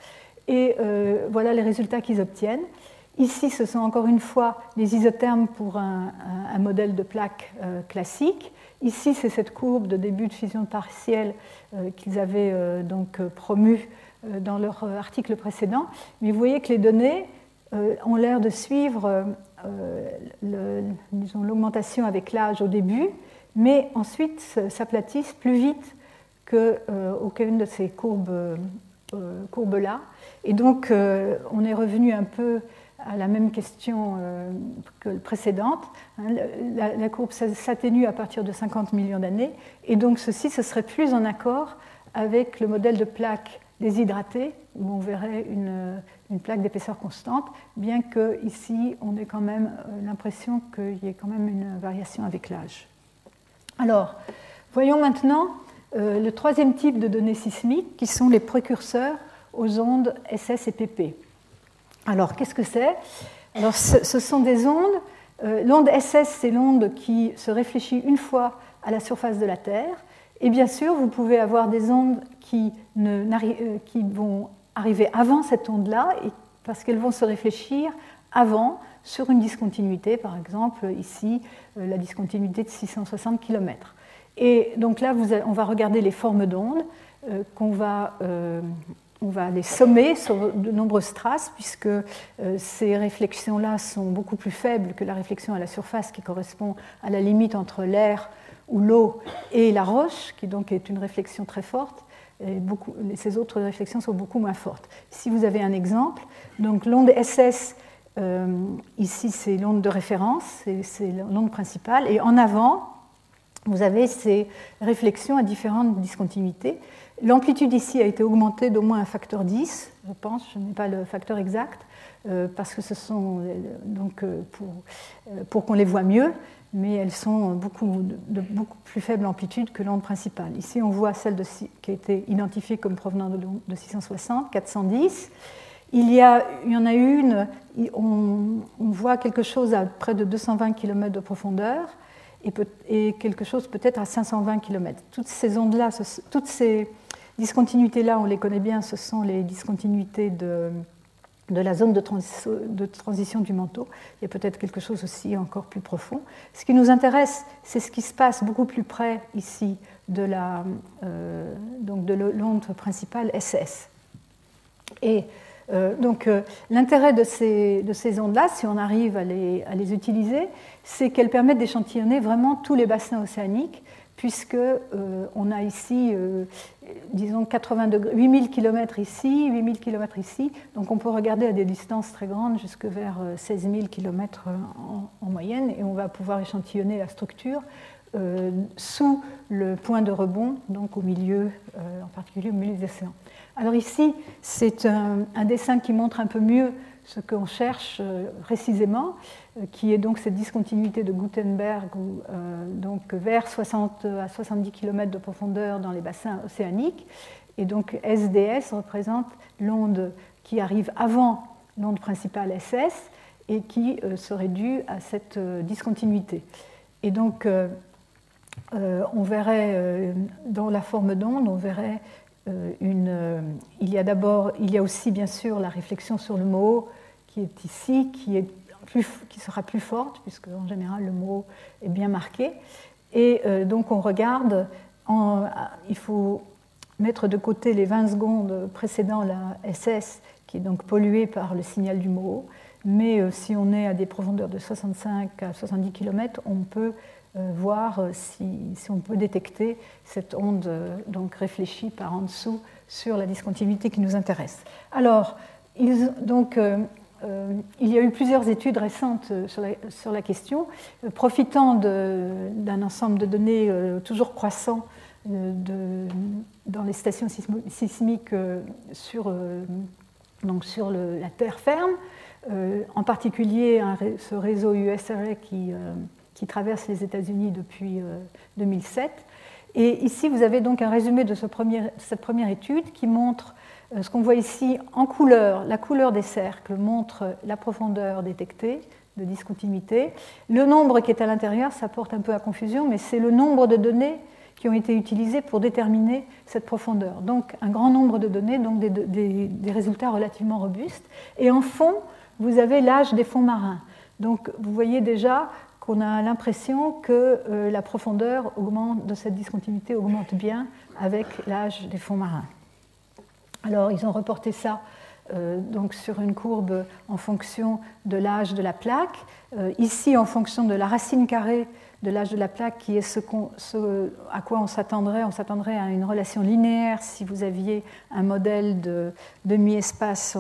B: Et euh, voilà les résultats qu'ils obtiennent. Ici, ce sont encore une fois les isothermes pour un, modèle de plaque euh, classique. Ici, c'est cette courbe de début de fusion partielle euh, qu'ils avaient donc promu dans leur article précédent. Mais vous voyez que les données ont l'air de suivre l'augmentation avec l'âge au début, mais ensuite s'aplatissent plus vite qu'aucune de ces courbes euh, courbe-là. Et donc, euh, on est revenu un peu à la même question euh, que précédente. Hein. La, courbe s'atténue à partir de 50 millions d'années, et donc ceci, ce serait plus en accord avec le modèle de plaque déshydratée, où on verrait une, plaque d'épaisseur constante, bien que ici, on ait quand même l'impression qu'il y ait quand même une variation avec l'âge. Alors, voyons maintenant euh, le troisième type de données sismiques, qui sont les précurseurs aux ondes SS et PP. Alors, qu'est-ce que c'est? Alors, ce, sont des ondes. Euh, l'onde SS, c'est l'onde qui se réfléchit une fois à la surface de la Terre. Et bien sûr, vous pouvez avoir des ondes qui, euh, vont arriver avant cette onde-là, parce qu'elles vont se réfléchir avant sur une discontinuité, par exemple ici la discontinuité de 660 km. Et donc là, on va regarder les formes d'ondes euh, qu'on va, euh, on va les sommer sur de nombreuses traces, puisque euh, ces réflexions-là sont beaucoup plus faibles que la réflexion à la surface, qui correspond à la limite entre l'air ou l'eau et la roche, qui donc est une réflexion très forte. Ces autres réflexions sont beaucoup moins fortes. Si vous avez un exemple, donc l'onde SS, ici c'est l'onde de référence, c'est l'onde principale, et en avant, vous avez ces réflexions à différentes discontinuités. L'amplitude ici a été augmentée d'au moins un facteur 10, je pense, je n'ai pas le facteur exact, euh, parce que ce sont euh, donc euh, pour, pour qu'on les voit mieux, mais elles sont beaucoup, de, beaucoup plus faible amplitude que l'onde principale. Ici, on voit celle de, qui a été identifiée comme provenant de, de 660, 410. Il y, a, il y en a une, on, voit quelque chose à près de 220 km de profondeur et, quelque chose peut-être à 520 km. Toutes ces ondes-là, toutes ces discontinuités-là, on les connaît bien, ce sont les discontinuités de, de la zone de, transition du manteau. Il y a peut-être quelque chose aussi encore plus profond. Ce qui nous intéresse, c'est ce qui se passe beaucoup plus près ici de la euh, donc de l'onde principale SS. Et euh, donc euh, l'intérêt de ces, de ces ondes-là, si on arrive à les, à les utiliser, c'est qu'elles permettent d'échantillonner vraiment tous les bassins océaniques, puisque on a ici disons 80 degrés, 8000 km ici, 8000 km ici. Donc on peut regarder à des distances très grandes, jusque vers 16 000 km en, moyenne, et on va pouvoir échantillonner la structure euh, sous le point de rebond, donc au milieu, euh, en particulier au milieu des océans. Alors ici, c'est un, dessin qui montre un peu mieux ce qu'on cherche euh, précisément, qui est donc cette discontinuité de Gutenberg, donc vers 60 à 70 km de profondeur dans les bassins océaniques. Et donc SDS représente l'onde qui arrive avant l'onde principale SS et qui serait due à cette discontinuité. Et donc, euh, on verrait euh, dans la forme d'onde, on verrait euh, une. il y a d'abord, il y a aussi bien sûr la réflexion sur le mot qui est ici, qui, est plus, qui sera plus forte, puisque en général le mot est bien marqué. Et donc on regarde, il faut mettre de côté les 20 secondes précédant la SS, qui est donc polluée par le signal du mot. Mais si on est à des profondeurs de 65 à 70 km, on peut euh, voir euh, si, on peut détecter cette onde euh, donc réfléchie par en dessous sur la discontinuité qui nous intéresse. Alors, donc, il y a eu plusieurs études récentes sur la, question, profitant dans ensemble de données toujours croissant dans les stations sismiques sur, donc sur la terre ferme, en particulier ce réseau USRA qui traverse les États-Unis depuis 2007. Euh, Et ici, vous avez donc un résumé de, ce premier, cette première étude qui montre euh, ce qu'on voit ici en couleur. La couleur des cercles montre la profondeur détectée de discontinuité. Le nombre qui est à l'intérieur, ça porte un peu à confusion, mais c'est le nombre de données qui ont été utilisées pour déterminer cette profondeur. Donc un grand nombre de données, donc des, des résultats relativement robustes. Et en fond, vous avez l'âge des fonds marins. Donc vous voyez déjà qu'on a l'impression que euh, la profondeur augmente, de cette discontinuité augmente bien avec l'âge des fonds marins. Alors, ils ont reporté ça euh, donc sur une courbe en fonction de l'âge de la plaque. Euh, ici, en fonction de la racine carrée de l'âge de la plaque, qui est ce, à quoi on s'attendrait. On s'attendrait à une relation linéaire si vous aviez un modèle de demi-espace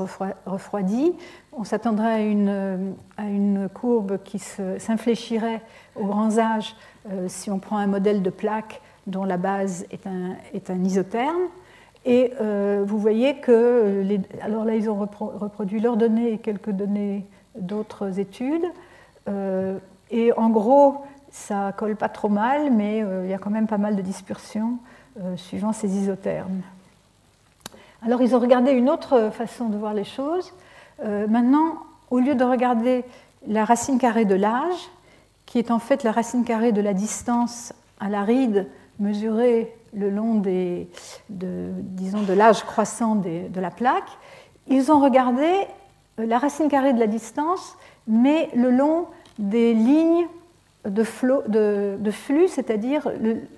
B: refroidi. On s'attendrait à une, une, courbe qui s'infléchirait aux grands âges euh, si on prend un modèle de plaque dont la base est un, isotherme. Et euh, vous voyez que, alors là, ils ont reproduit leurs données et quelques données d'autres études. Euh, et en gros, ça colle pas trop mal, mais il y a quand même pas mal de dispersion suivant ces isothermes. Alors, ils ont regardé une autre façon de voir les choses. Euh, maintenant, au lieu de regarder la racine carrée de l'âge, qui est en fait la racine carrée de la distance à la ride mesurée le long des, de, disons, de l'âge croissant de la plaque, ils ont regardé euh, la racine carrée de la distance, mais le long des lignes de, flux, c'est-à-dire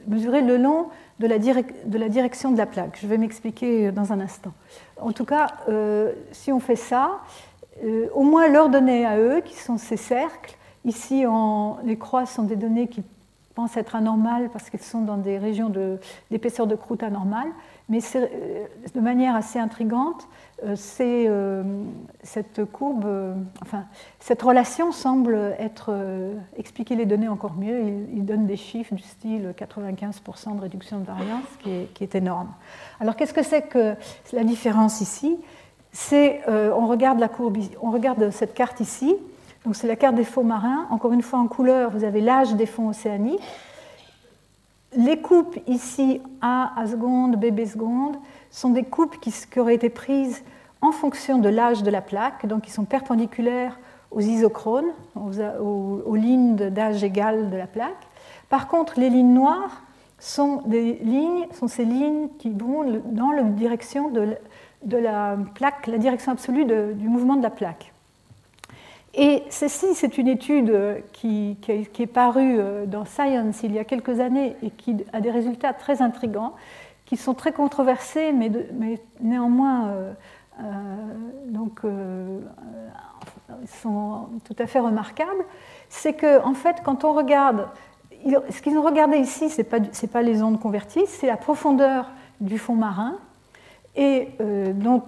B: mesurer le long de la, de la, direction de la plaque. Je vais m'expliquer dans un instant. En tout cas, euh, si on fait ça, euh, au moins leurs données à eux, qui sont ces cercles, ici les croix sont des données qui pensent être anormales parce qu'elles sont dans des régions d'épaisseur de, croûte anormale, mais euh, de manière assez intrigante, c'est cette courbe, enfin, cette relation semble être expliquer les données encore mieux. Il, donne des chiffres du style 95% de réduction de variance, qui est, qui est énorme. Alors qu'est-ce que c'est que la différence ici? C'est, euh, on regarde la courbe, on regarde cette carte ici. Donc c'est la carte des fonds marins. Encore une fois en couleur, vous avez l'âge des fonds océaniques. Les coupes ici A à seconde, B B seconde, sont des coupes qui, auraient été prises en fonction de l'âge de la plaque, donc qui sont perpendiculaires aux isochrones, aux, lignes d'âge égal de la plaque. Par contre, les lignes noires sont, des lignes, sont ces lignes qui vont dans la direction de, la plaque, la direction absolue du mouvement de la plaque. Et ceci, c'est une étude qui, est parue euh, dans Science il y a quelques années et qui a des résultats très intrigants, qui sont très controversés, mais, néanmoins euh, euh, donc, sont tout à fait remarquables. C'est que, en fait, quand on regarde ce qu'ils ont regardé ici, ce n'est pas, pas, les ondes converties, c'est la profondeur du fond marin, et dont,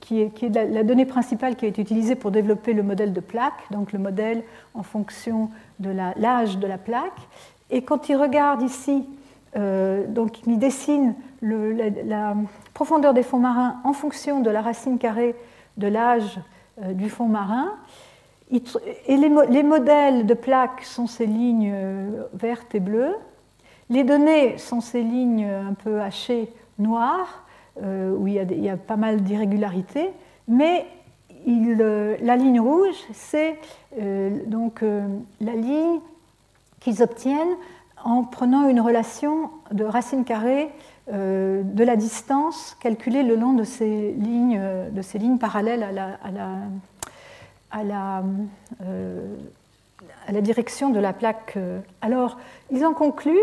B: qui est, qui est la, donnée principale qui a été utilisée pour développer le modèle de plaque, donc le modèle en fonction de l'âge de la plaque. Et quand il regarde ici, donc il dessine le, la, profondeur des fonds marins en fonction de la racine carrée de l'âge du fond marin, et les, modèles de plaques sont ces lignes euh, vertes et bleues. Les données sont ces lignes un peu hachées noires, euh, où il y, a pas mal d'irrégularités. Mais euh, la ligne rouge, c'est donc la ligne qu'ils obtiennent en prenant une relation de racine carrée de la distance calculée le long de ces lignes, parallèles à la euh, direction de la plaque. Alors, ils ont conclu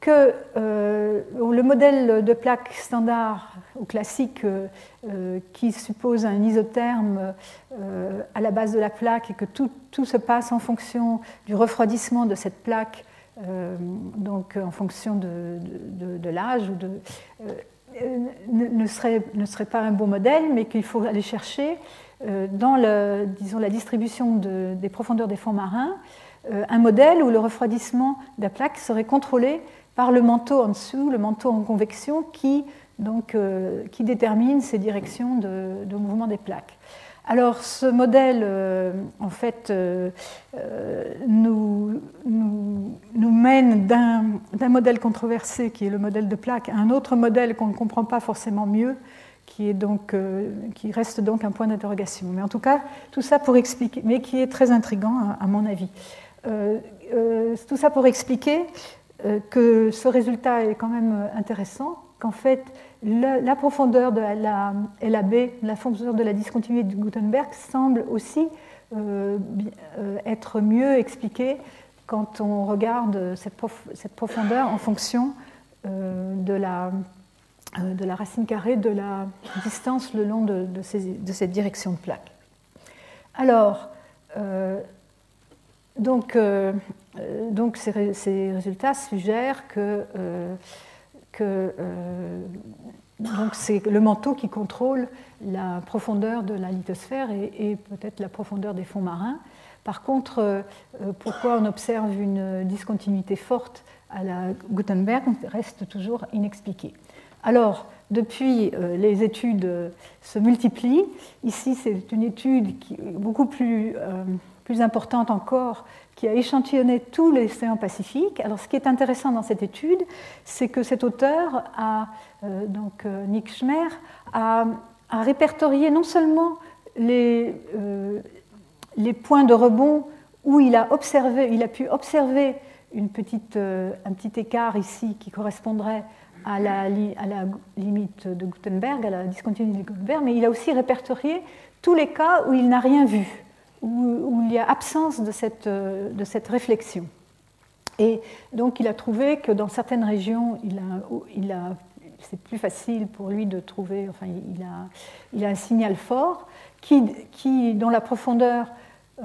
B: que euh, le modèle de plaque standard ou classique euh, qui suppose un isotherme à la base de la plaque et que tout, se passe en fonction du refroidissement de cette plaque, donc en fonction de, l'âge, ne, serait, ne serait pas un bon modèle, mais qu'il faut aller chercher euh, dans la distribution des profondeurs des fonds marins euh, un modèle où le refroidissement de la plaque serait contrôlé par le manteau en dessous, le manteau en convection qui, donc, euh, qui détermine ces directions de, mouvement des plaques. Alors ce modèle, en fait, nous, nous, nous, mène d'un modèle controversé qui est le modèle de plaque à un autre modèle qu'on ne comprend pas forcément mieux, qui, est donc, euh, qui reste donc un point d'interrogation. Mais en tout cas, tout ça pour expliquer, mais qui est très intrigant à, mon avis. Euh, euh, tout ça pour expliquer que ce résultat est quand même intéressant, qu'en fait, la, profondeur de la LAB, la profondeur de la discontinuité de Gutenberg, semble aussi être mieux expliquée quand on regarde cette, profondeur en fonction de la euh, de la racine carrée de la distance le long de, cette direction de plaque. Alors, euh, euh, donc ces, résultats suggèrent que, que c'est le manteau qui contrôle la profondeur de la lithosphère et, peut-être la profondeur des fonds marins. Par contre, pourquoi on observe une discontinuité forte à la Gutenberg reste toujours inexpliqué. Alors, depuis, euh, les études se multiplient. Ici, c'est une étude beaucoup plus, euh, plus importante encore, qui a échantillonné tout l'océan Pacifique. Alors, ce qui est intéressant dans cette étude, c'est que cet auteur, euh, donc Nick Schmer, a, répertorié non seulement les, les points de rebond où il a, pu observer une un petit écart ici qui correspondrait à la, à la, limite de Gutenberg, à la discontinuité de Gutenberg, mais il a aussi répertorié tous les cas où il n'a rien vu, où, il y a absence de cette, de cette, réflexion. Et donc il a trouvé que dans certaines régions, il a, il a, c'est plus facile pour lui de trouver, enfin il a, il a un signal fort qui, qui, dont la profondeur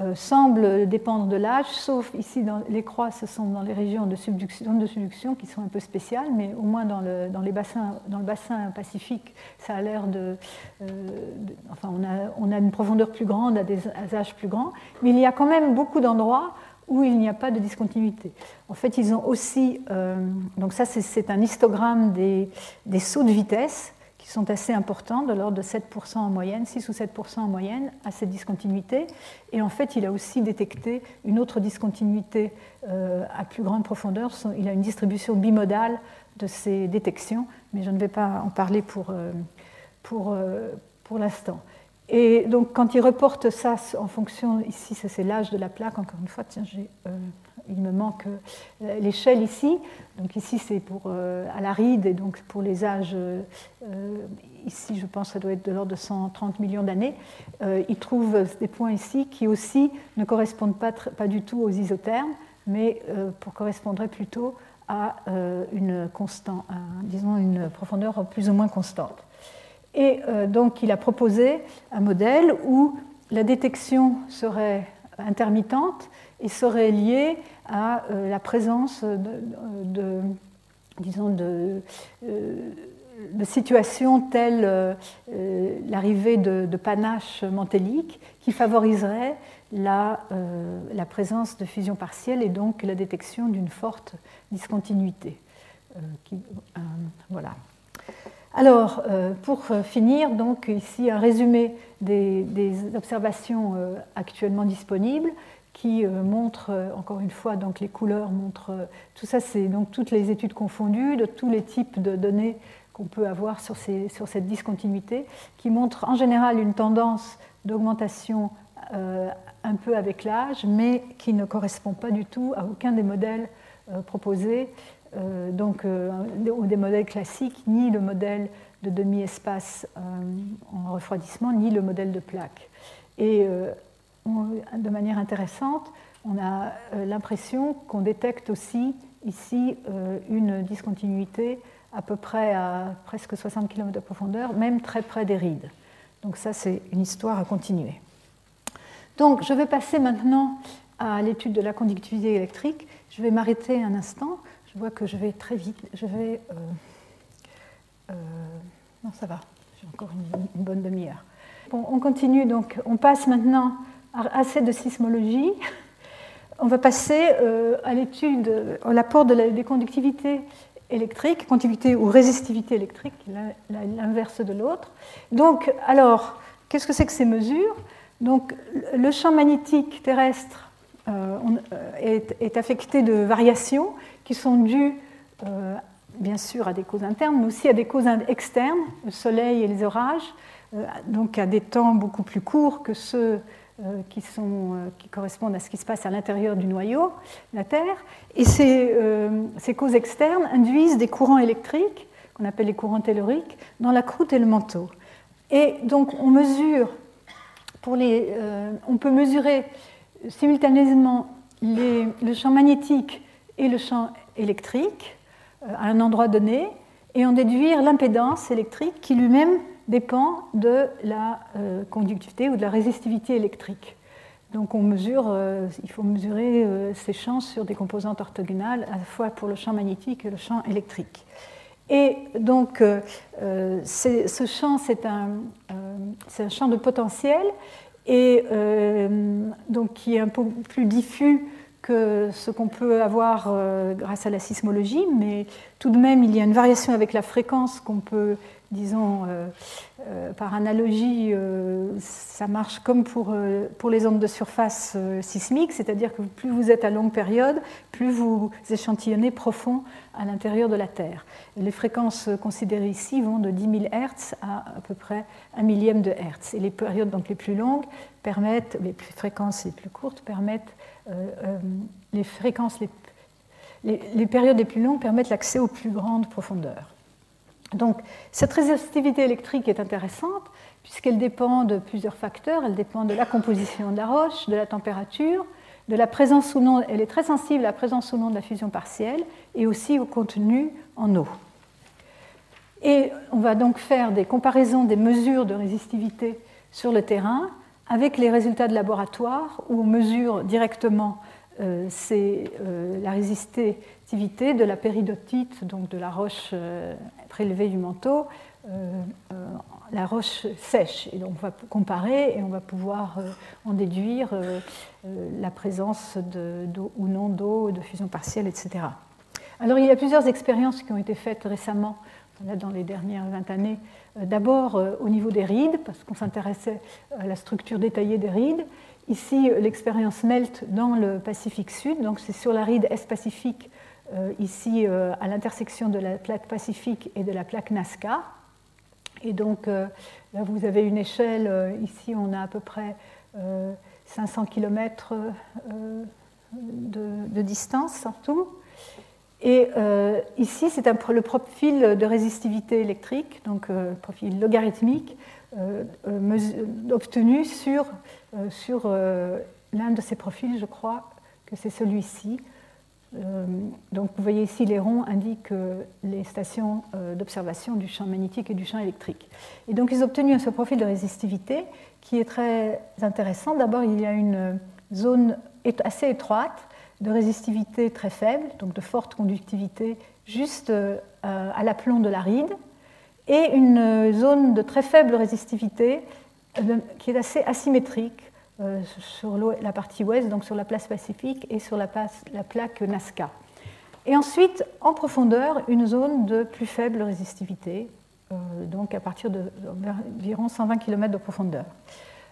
B: euh, semble dépendre de l'âge, sauf ici, dans les croix, ce sont dans les régions de subduction, de subduction qui sont un peu spéciales, mais au moins dans le, dans les bassins, dans le bassin pacifique, ça a l'air de, euh, Enfin, on a, on a, une profondeur plus grande à des âges plus grands, mais il y a quand même beaucoup d'endroits où il n'y a pas de discontinuité. En fait, ils ont aussi. Euh, donc, ça, c'est un histogramme des, des sauts de vitesse sont assez importants, de l'ordre de 7% en moyenne, 6 ou 7% en moyenne, à cette discontinuité. Et en fait, il a aussi détecté une autre discontinuité euh, à plus grande profondeur. Il a une distribution bimodale de ces détections, mais je ne vais pas en parler pour, euh, pour, euh, pour l'instant. Et donc, quand il reporte ça en fonction, ici, c'est l'âge de la plaque, encore une fois, tiens, il me manque l'échelle ici. Donc, ici, c'est pour à la ride, et donc pour les âges, ici, je pense ça doit être de l'ordre de 130 millions d'années. il trouve des points ici qui aussi ne correspondent pas, pas du tout aux isothermes, mais pour correspondraient plutôt à une constante, disons une profondeur plus ou moins constante. Et euh, donc il a proposé un modèle où la détection serait intermittente et serait liée à euh, la présence de, disons, de, de situations telles l'arrivée de, de, panaches mantéliques qui favoriseraient la, présence de fusion partielle et donc la détection d'une forte discontinuité. Voilà. Alors, euh, pour finir, donc ici un résumé des, observations euh, actuellement disponibles qui euh, montrent, encore une fois, donc les couleurs montrent, tout ça. C'est donc toutes les études confondues de tous les types de données qu'on peut avoir sur, cette discontinuité, qui montrent en général une tendance d'augmentation un peu avec l'âge, mais qui ne correspond pas du tout à aucun des modèles proposés euh, donc, euh, des modèles classiques, ni le modèle de demi-espace euh, en refroidissement, ni le modèle de plaque. Et de manière intéressante, on a l'impression qu'on détecte aussi ici une discontinuité à peu près à presque 60 km de profondeur, même très près des rides. Donc ça, c'est une histoire à continuer. Donc je vais passer maintenant à l'étude de la conductivité électrique. Je vais m'arrêter un instant je vois que je vais très vite. Je vais. Euh, euh, non, ça va. J'ai encore une, bonne demi-heure. On continue donc. On passe maintenant à assez de sismologie. On va passer euh, à l'étude, à l'apport de la, des conductivités électriques, conductivité ou résistivité électrique, l'inverse de l'autre. Donc, alors, qu'est-ce que c'est que ces mesures? Donc, le champ magnétique terrestre est, est, affecté de variations qui sont dus euh, bien sûr à des causes internes, mais aussi à des causes externes, le soleil et les orages, euh, donc à des temps beaucoup plus courts que ceux euh, qui, correspondent à ce qui se passe à l'intérieur du noyau, la Terre. Et ces, causes externes induisent des courants électriques, qu'on appelle les courants telluriques, dans la croûte et le manteau. Et donc on mesure, pour les, on peut mesurer simultanément le champ magnétique et le champ électrique euh, à un endroit donné et en déduire l'impédance électrique qui lui-même dépend de la euh, conductivité ou de la résistivité électrique. Donc on mesure, euh, il faut mesurer ces champs sur des composantes orthogonales à la fois pour le champ magnétique et le champ électrique. Et donc ce champ, c'est un, un, champ de potentiel et donc qui est un peu plus diffus que ce qu'on peut avoir euh, grâce à la sismologie, mais tout de même, il y a une variation avec la fréquence qu'on peut, disons, euh, euh, par analogie, ça marche comme pour, pour les ondes de surface sismiques, c'est-à-dire que plus vous êtes à longue période, plus vous échantillonnez profond à l'intérieur de la Terre. les fréquences considérées ici vont de 10 000 Hz à à peu près un millième de Hertz. Et les périodes donc, les plus longues permettent, les fréquences les plus courtes permettent euh, euh, les fréquences, les, périodes les plus longues permettent l'accès aux plus grandes profondeurs. Donc, cette résistivité électrique est intéressante puisqu'elle dépend de plusieurs facteurs. Elle dépend de la composition de la roche, de la température, de la présence ou non. Elle est très sensible à la présence ou non de la fusion partielle et aussi au contenu en eau. Et on va donc faire des comparaisons des mesures de résistivité sur le terrain avec les résultats de laboratoire où on mesure directement euh, euh, la résistivité de la péridotite, donc de la roche euh, prélevée du manteau, la roche sèche. Et donc on va comparer et on va pouvoir en déduire la présence d'eau ou non d'eau, de fusion partielle, etc. Alors il y a plusieurs expériences qui ont été faites récemment, dans les dernières 20 années, euh, d'abord euh, au niveau des rides, parce qu'on s'intéressait à la structure détaillée des rides. Ici, euh, l'expérience MELT dans le Pacifique Sud, donc c'est sur la ride Est-Pacifique, ici à l'intersection de la plaque Pacifique et de la plaque Nazca. Et donc là, vous avez une échelle, ici on a à peu près 500 km de, distance en tout. Et euh, ici, c'est le profil de résistivité électrique, donc euh, profil logarithmique, euh, obtenu sur, sur l'un de ces profils, je crois que c'est celui-ci. donc vous voyez ici, les ronds indiquent les stations d'observation du champ magnétique et du champ électrique. Et donc ils ont obtenu ce profil de résistivité qui est très intéressant. D'abord, il y a une zone assez étroite de résistivité très faible, donc de forte conductivité juste à l'aplomb de l'aride, et une zone de très faible résistivité qui est assez asymétrique sur la partie ouest, donc sur la place Pacifique et sur la, la plaque Nazca. Et ensuite, en profondeur, une zone de plus faible résistivité, donc à partir d'environ 120 km de profondeur.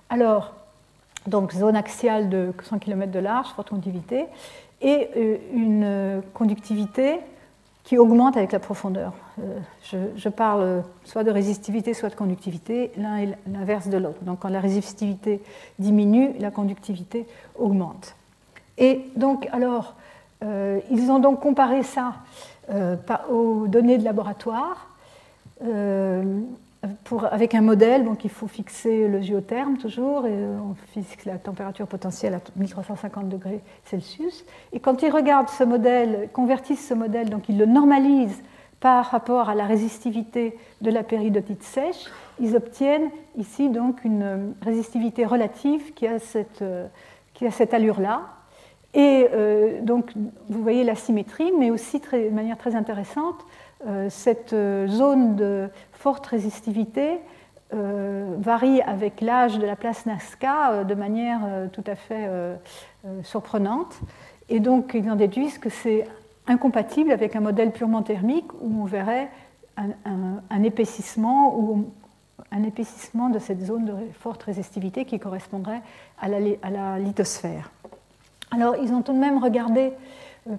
B: Alors, donc zone axiale de 100 km de large, forte conductivité, et euh, une conductivité qui augmente avec la profondeur. Euh, je, parle soit de résistivité, soit de conductivité, l'un est l'inverse de l'autre. Donc quand la résistivité diminue, la conductivité augmente. Et donc, alors, euh, ils ont donc comparé ça aux données de laboratoire avec un modèle, donc il faut fixer le géotherme toujours, et on fixe la température potentielle à 1350 degrés Celsius. Et quand ils regardent ce modèle, convertissent ce modèle, donc ils le normalisent par rapport à la résistivité de la péridotite sèche, ils obtiennent ici donc une résistivité relative qui a cette, qui a cette allure-là. Et euh, donc vous voyez la symétrie, mais aussi de manière très intéressante, euh, cette zone de forte résistivité euh, varie avec l'âge de la place Nazca euh, de manière tout à fait surprenante. Et donc, ils en déduisent que c'est incompatible avec un modèle purement thermique où on verrait un, épaississement ou un épaississement de cette zone de forte résistivité qui correspondrait à la, à la lithosphère. Alors, ils ont tout de même regardé,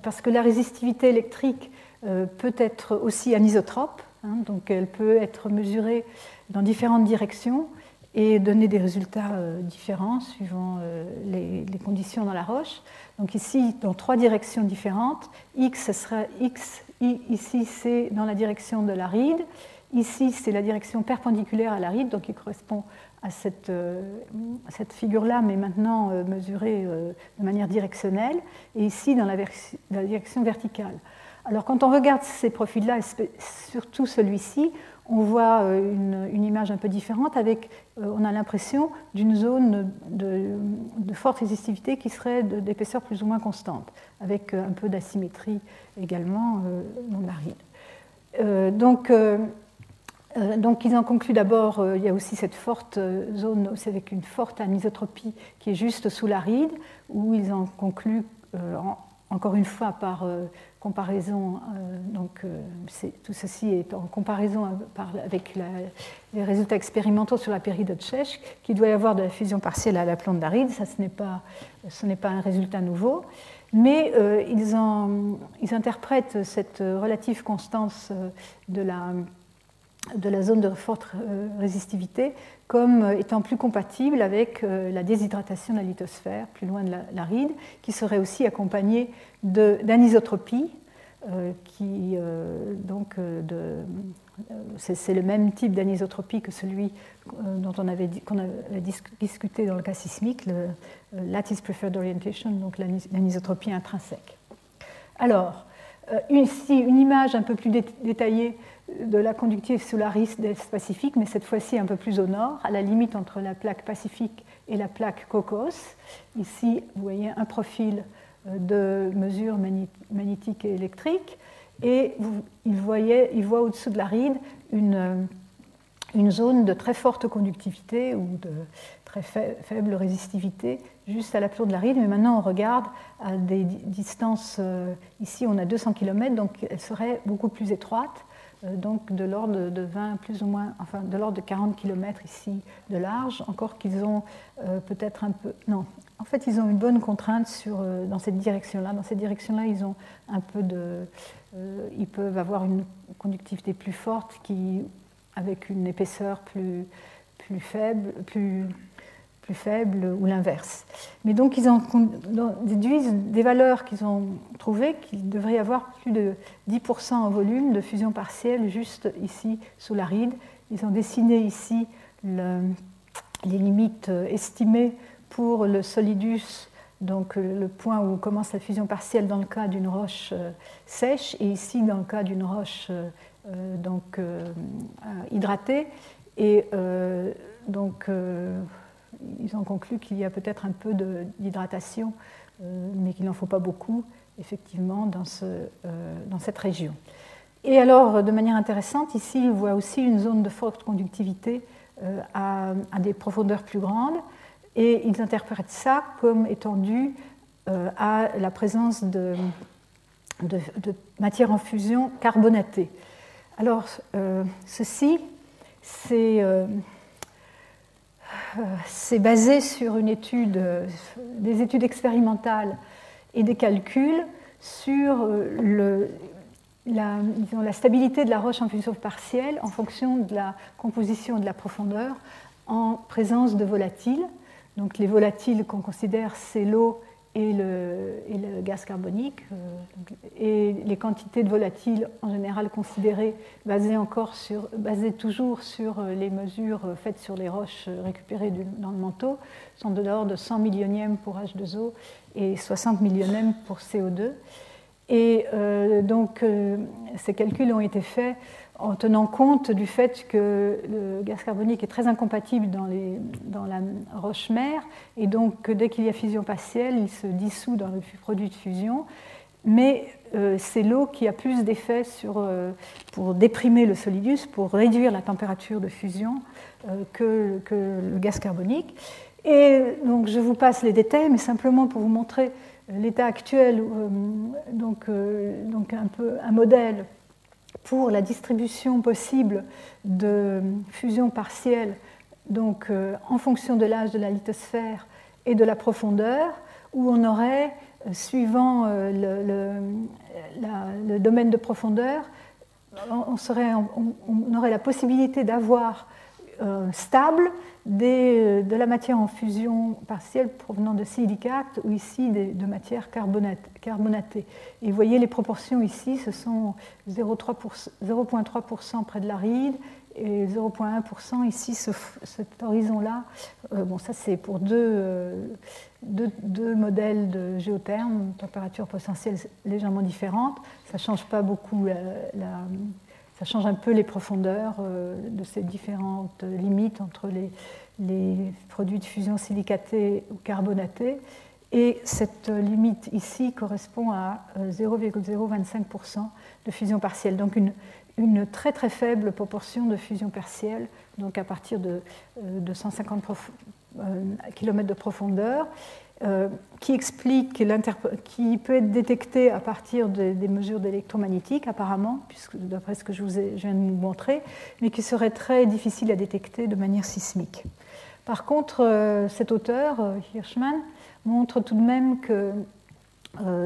B: parce que la résistivité électrique euh, peut être aussi anisotrope, hein, donc elle peut être mesurée dans différentes directions et donner des résultats euh, différents suivant euh, les, conditions dans la roche. Donc ici, dans trois directions différentes, X, sera X, ici c'est dans la direction de l'aride, ici c'est la direction perpendiculaire à l'aride, donc qui correspond à cette, cette figure-là, mais maintenant mesurée de manière directionnelle, et ici dans la, la direction verticale. Alors quand on regarde ces profils-là, surtout celui-ci, on voit euh, une, image un peu différente avec, euh, on a l'impression d'une zone de, forte résistivité qui serait d'épaisseur plus ou moins constante, avec euh, un peu d'asymétrie également non aride. donc, donc ils en concluent d'abord, il y a aussi cette forte zone avec une forte anisotropie qui est juste sous l'aride, où ils en concluent encore une fois par comparaison, euh, donc euh, tout ceci est en comparaison avec les résultats expérimentaux sur la période sèche, qu'il doit y avoir de la fusion partielle à la plante d'aride, ça ce n'est pas, un résultat nouveau, mais euh, ils, interprètent cette relative constance de la zone de forte résistivité comme étant plus compatible avec la déshydratation de la lithosphère, plus loin de l'aride, qui serait aussi accompagnée d'anisotropie, euh, qui euh, donc euh, c'est le même type d'anisotropie que celui dont on avait, qu'on avait discuté dans le cas sismique, le lattice preferred orientation, donc l'anisotropie intrinsèque. Alors, ici, une image un peu plus détaillée de la conductivité solaris des Pacifique, mais cette fois-ci un peu plus au nord, à la limite entre la plaque Pacifique et la plaque Cocos. Ici, vous voyez un profil de mesures magnétiques et électriques. Et il, voyait, voit au-dessous de la ride une, une, zone de très forte conductivité ou de très faible résistivité juste à la de la ride. Mais maintenant, on regarde à des distances, euh, ici on a 200 km, donc elle serait beaucoup plus étroite. Euh, donc de l'ordre de 20, plus ou moins, enfin de l'ordre de 40 km ici de large, encore qu'ils ont euh, peut-être un peu, non, en fait ils ont une bonne contrainte sur, euh, dans cette direction-là. Dans cette direction-là, ils ont un peu de, ils peuvent avoir une conductivité plus forte qui, avec une épaisseur plus, plus faible, plus plus faible ou l'inverse. Mais donc ils en déduisent des valeurs qu'ils ont trouvées qu'il devrait y avoir plus de 10% en volume de fusion partielle juste ici sous la ride. Ils ont dessiné ici les limites estimées pour le solidus, donc le point où commence la fusion partielle dans le cas d'une roche euh, sèche et ici dans le cas d'une roche euh, euh, donc, hydratée. Et donc ils ont conclu qu'il y a peut-être un peu d'hydratation, euh, mais qu'il n'en faut pas beaucoup, effectivement, dans, ce, euh, dans cette région. Et alors, de manière intéressante, ici, il voit aussi une zone de forte conductivité à, des profondeurs plus grandes, et ils interprètent ça comme étant dû à la présence de, de, matière en fusion carbonatée. Alors, ceci, c'est c'est basé sur une étude, des études expérimentales et des calculs sur le, la, la, stabilité de la roche en fusion partielle en fonction de la composition et de la profondeur en présence de volatiles. Donc les volatiles qu'on considère, c'est l'eau et le, gaz carbonique, euh, et les quantités de volatiles en général considérées basées, encore sur, basées toujours sur euh, les mesures faites sur les roches récupérées dans le manteau sont de l'ordre de 100 millionièmes pour H2O et 60 millionièmes pour CO2. Et euh, donc ces calculs ont été faits en tenant compte du fait que le gaz carbonique est très incompatible dans, la roche-mère, et donc dès qu'il y a fusion partielle, il se dissout dans le produit de fusion. Mais euh, c'est l'eau qui a plus d'effet euh, pour déprimer le solidus, pour réduire la température de fusion euh, que, que, le gaz carbonique. Et donc je vous passe les détails, mais simplement pour vous montrer l'état actuel, donc un peu un modèle pour la distribution possible de fusion partielle, donc euh, en fonction de l'âge de la lithosphère et de la profondeur, où on aurait, euh, suivant euh, le, domaine de profondeur, on, on aurait la possibilité d'avoir stable euh, de la matière en fusion partielle provenant de silicate ou ici de, matière carbonatée. Et vous voyez les proportions ici, ce sont 0,3% près de l'aride et 0,1% ici, cet horizon-là. Euh, bon, ça c'est pour euh, deux, deux, modèles de géotherme, température potentielle légèrement différentes. Ça ne change pas beaucoup la ça change un peu les profondeurs euh, de ces différentes limites entre les, produits de fusion silicatés ou carbonatés. Et cette limite ici correspond à 0,025% euh, de fusion partielle, donc une, très très faible proportion de fusion partielle, donc à partir de, 150 euh, km de profondeur. Euh, qui explique, qui peut être détecté à partir des, mesures d'électromagnétique, apparemment, puisque d'après ce que je, viens de vous montrer, mais qui serait très difficile à détecter de manière sismique. Par contre, euh, cet auteur, euh, Hirschman, montre tout de même que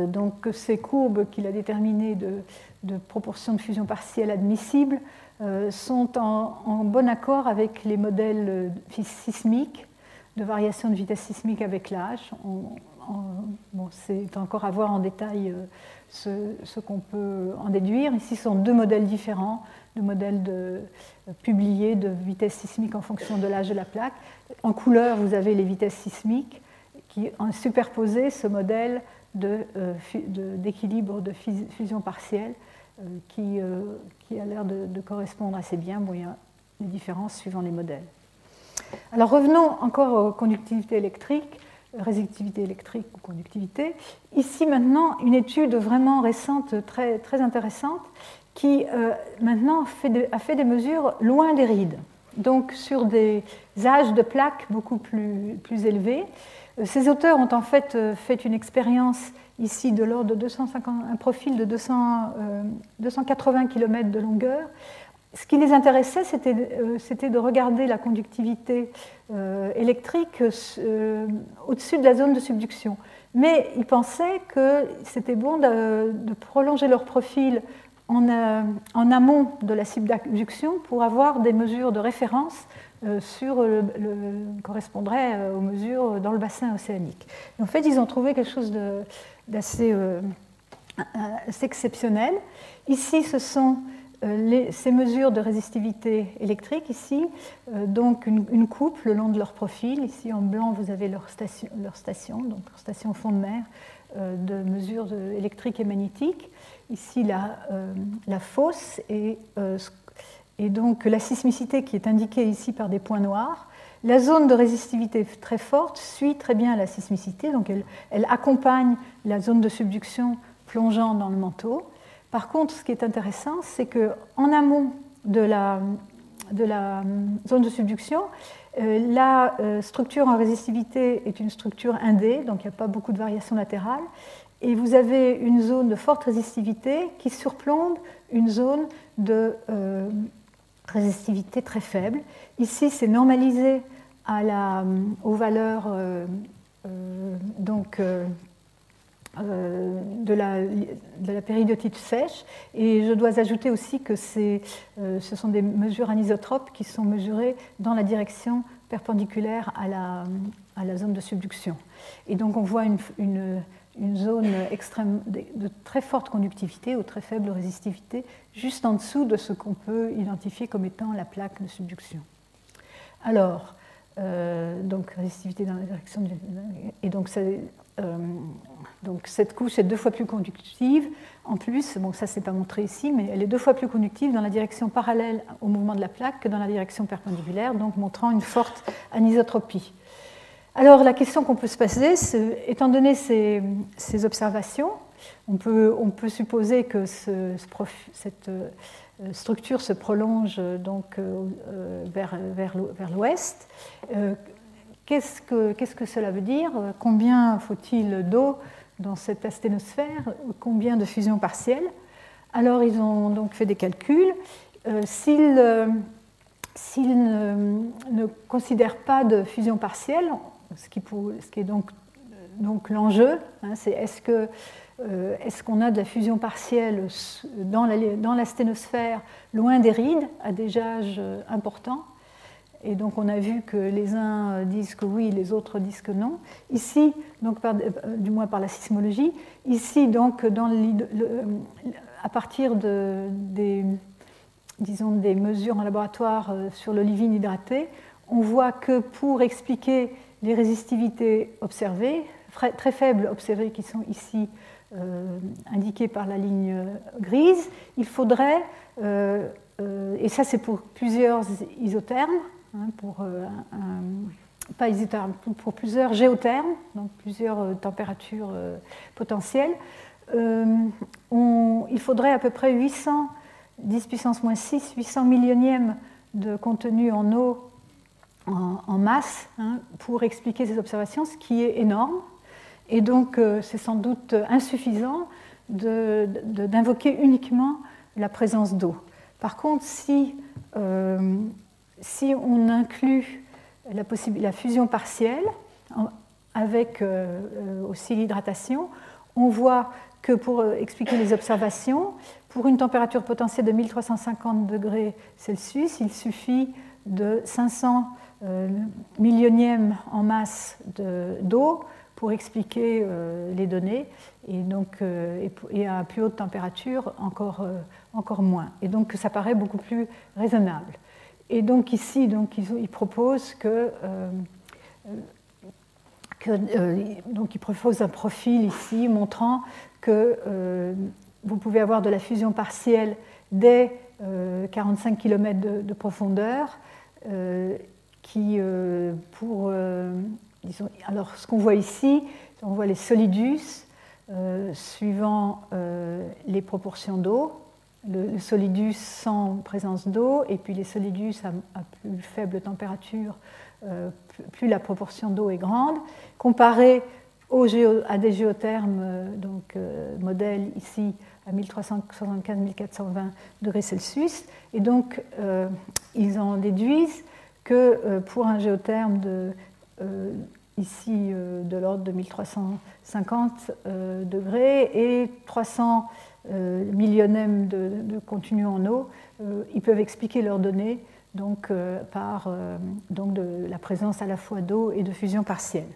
B: donc, ces courbes qu'il a déterminées de, proportion de fusion partielle admissible sont en, bon accord avec les modèles sismiques de variation de vitesse sismique avec l'âge. Bon, c'est encore à voir en détail euh, ce, qu'on peut en déduire. Ici, ce sont deux modèles différents, deux modèles euh, publiés de vitesse sismique en fonction de l'âge de la plaque. En couleur, vous avez les vitesses sismiques qui ont superposé ce modèle euh, d'équilibre de, fusion partielle qui, qui, a l'air de, de, correspondre assez bien. Bon, il y a des différences suivant les modèles. Alors revenons encore aux conductivités électriques, résistivité électrique ou conductivité. Ici maintenant, une étude vraiment récente, très, intéressante, qui euh, maintenant a fait des mesures loin des rides, donc sur des âges de plaques beaucoup plus, plus élevés. Euh, ces auteurs ont en fait euh, fait une expérience ici de l'ordre de 250, un profil de 200, 280 km de longueur ce qui les intéressait, euh, c'était de regarder la conductivité euh, électrique euh, au-dessus de la zone de subduction. Mais ils pensaient que c'était bon de, prolonger leur profil en, amont de la subduction pour avoir des mesures de référence sur le, correspondraient aux mesures dans le bassin océanique. en fait, ils ont trouvé quelque chose d'assez exceptionnel. Ici, ce sont euh, ces mesures de résistivité électrique ici, euh, donc une, coupe le long de leur profil. Ici en blanc, vous avez leur station, donc leur station fond de mer euh, de mesures électriques et magnétiques. Ici la, la fosse et, et, donc la sismicité qui est indiquée ici par des points noirs. La zone de résistivité très forte suit très bien la sismicité, donc elle accompagne la zone de subduction plongeant dans le manteau. Par contre, ce qui est intéressant, c'est qu'en amont de la, la zone de subduction, la structure en résistivité est une structure indé, donc il n'y a pas beaucoup de variations latérales, et vous avez une zone de forte résistivité qui surplombe une zone de euh, résistivité très faible. Ici, c'est normalisé aux valeurs euh, euh, donc, de, la, de périodotite sèche. Et je dois ajouter aussi que ce sont des mesures anisotropes qui sont mesurées dans la direction perpendiculaire à la, à la zone de subduction. Et donc on voit une, une zone extrême, de très forte conductivité ou très faible résistivité, juste en dessous de ce qu'on peut identifier comme étant la plaque de subduction. Alors, euh, donc résistivité dans la direction. Et donc, euh, donc, cette couche est deux fois plus conductive. En plus, bon, ça c'est pas montré ici, mais elle est deux fois plus conductive dans la direction parallèle au mouvement de la plaque que dans la direction perpendiculaire, donc montrant une forte anisotropie. Alors la question qu'on peut se poser, étant donné ces, observations, on peut, supposer que cette euh, structure se prolonge donc euh, vers, l'ouest. Qu'est-ce que, cela veut dire? Combien faut-il d'eau dans cette asténosphère? Combien de fusion partielle Alors ils ont donc fait des calculs. s'ils ne, considèrent pas de fusion partielle, ce qui, est donc, l'enjeu, hein, c'est euh, est-ce qu'on a de la fusion partielle dans dans la sténosphère, loin des rides, à des âges euh, importants? Et donc on a vu que les uns disent que oui, les autres disent que non. Ici, donc euh, du moins par la sismologie, ici, donc, dans à partir de, des, disons, des mesures en laboratoire sur l'olivine hydratée, on voit que pour expliquer les résistivités observées, très faibles observées qui sont ici euh, indiquées par la ligne grise, il faudrait, euh, euh, et ça c'est pour plusieurs isothermes, hein, pour, pas isothermes, pour plusieurs géothermes, donc plusieurs températures potentielles, il faudrait à peu près 800, 10 puissance moins 6, 800 millionièmes de contenu en eau en, masse hein, pour expliquer ces observations, ce qui est énorme. Et donc, euh, c'est sans doute insuffisant d'invoquer uniquement la présence d'eau. Par contre, si, euh, si on inclut la, fusion partielle avec euh, aussi l'hydratation, on voit que pour expliquer les observations, pour une température potentielle de 1350 degrés Celsius, il suffit de 500 euh, millionième en masse d'eau pour expliquer euh, les données, et, donc, euh, et, à plus haute température, encore, encore moins. Et donc ça paraît beaucoup plus raisonnable. Et donc ici, donc, ils, proposent que, que donc ils proposent un profil ici montrant que vous pouvez avoir de la fusion partielle dès 45 km de, de profondeur qui, euh, pour, euh, alors ce qu'on voit ici, on voit les solidus euh, suivant les proportions d'eau, le, solidus sans présence d'eau, et puis les solidus à, plus faible température, plus la proportion d'eau est grande, comparé au à des géothermes, donc modèle ici à 1375-1420 degrés Celsius, et donc ils en déduisent que euh, pour un géotherme de, euh, ici euh, de l'ordre de 1350 degrés et 300 millionièmes de, contenu en eau, ils peuvent expliquer leurs données donc, par donc de la présence à la fois d'eau et de fusion partielle.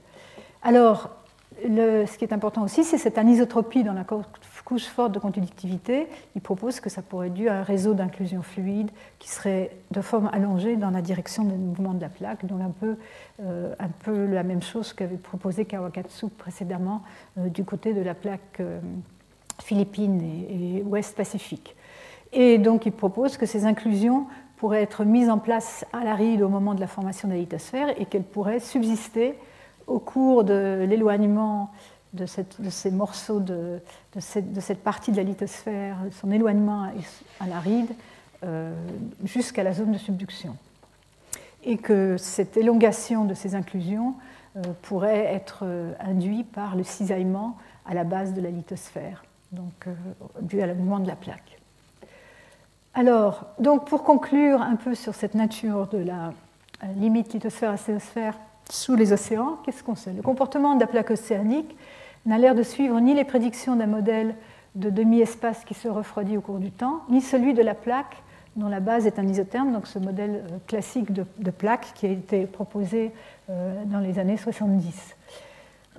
B: Alors, ce qui est important aussi, c'est cette anisotropie dans la couche forte de conductivité. Il propose que ça pourrait être dû à un réseau d'inclusion fluide qui serait de forme allongée dans la direction du mouvement de la plaque, donc un peu, euh, un peu la même chose qu'avait proposé Kawakatsu précédemment euh, du côté de la plaque euh, philippine et, et ouest Pacifique. Et donc il propose que ces inclusions pourraient être mises en place à l'aride au moment de la formation de la lithosphère et qu'elles pourraient subsister au cours de l'éloignement de, ces morceaux de, cette, partie de la lithosphère, son éloignement à l'aride, euh, jusqu'à la zone de subduction. Et que cette élongation de ces inclusions euh, pourrait être euh, induite par le cisaillement à la base de la lithosphère, donc dû à le de la plaque. Alors, donc pour conclure un peu sur cette nature de la limite lithosphère-acéosphère sous les océans, qu'est-ce qu'on sait? Le comportement de la plaque océanique n'a l'air de suivre ni les prédictions d'un modèle de demi-espace qui se refroidit au cours du temps, ni celui de la plaque dont la base est un isotherme, donc ce modèle euh, classique de, plaque qui a été proposé euh, dans les années 70.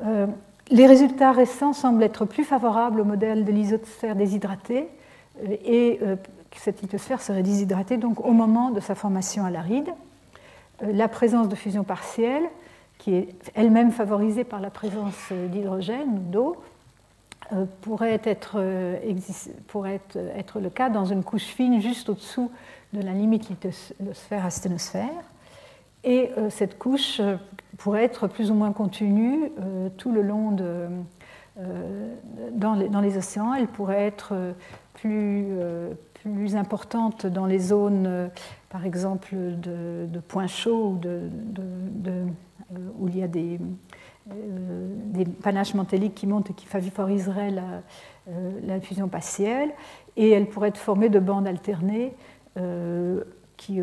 B: Euh, les résultats récents semblent être plus favorables au modèle de l'isosphère déshydratée et que cette lithosphère serait déshydratée donc au moment de sa formation à l'aride. La présence de fusion partielle qui est elle-même favorisée par la présence d'hydrogène ou d'eau, euh, pourrait, être, euh, être, le cas dans une couche fine juste au-dessous de la limite lithosphère-asténosphère. Et euh, cette couche pourrait être plus ou moins continue tout le long dans, les, océans. Elle pourrait être plus, plus importante dans les zones, par exemple, de, points chauds euh, où il y a des, euh, panaches mantéliques qui montent et qui favoriseraient la, euh, fusion partielle, et elle pourrait être formée de bandes alternées qui,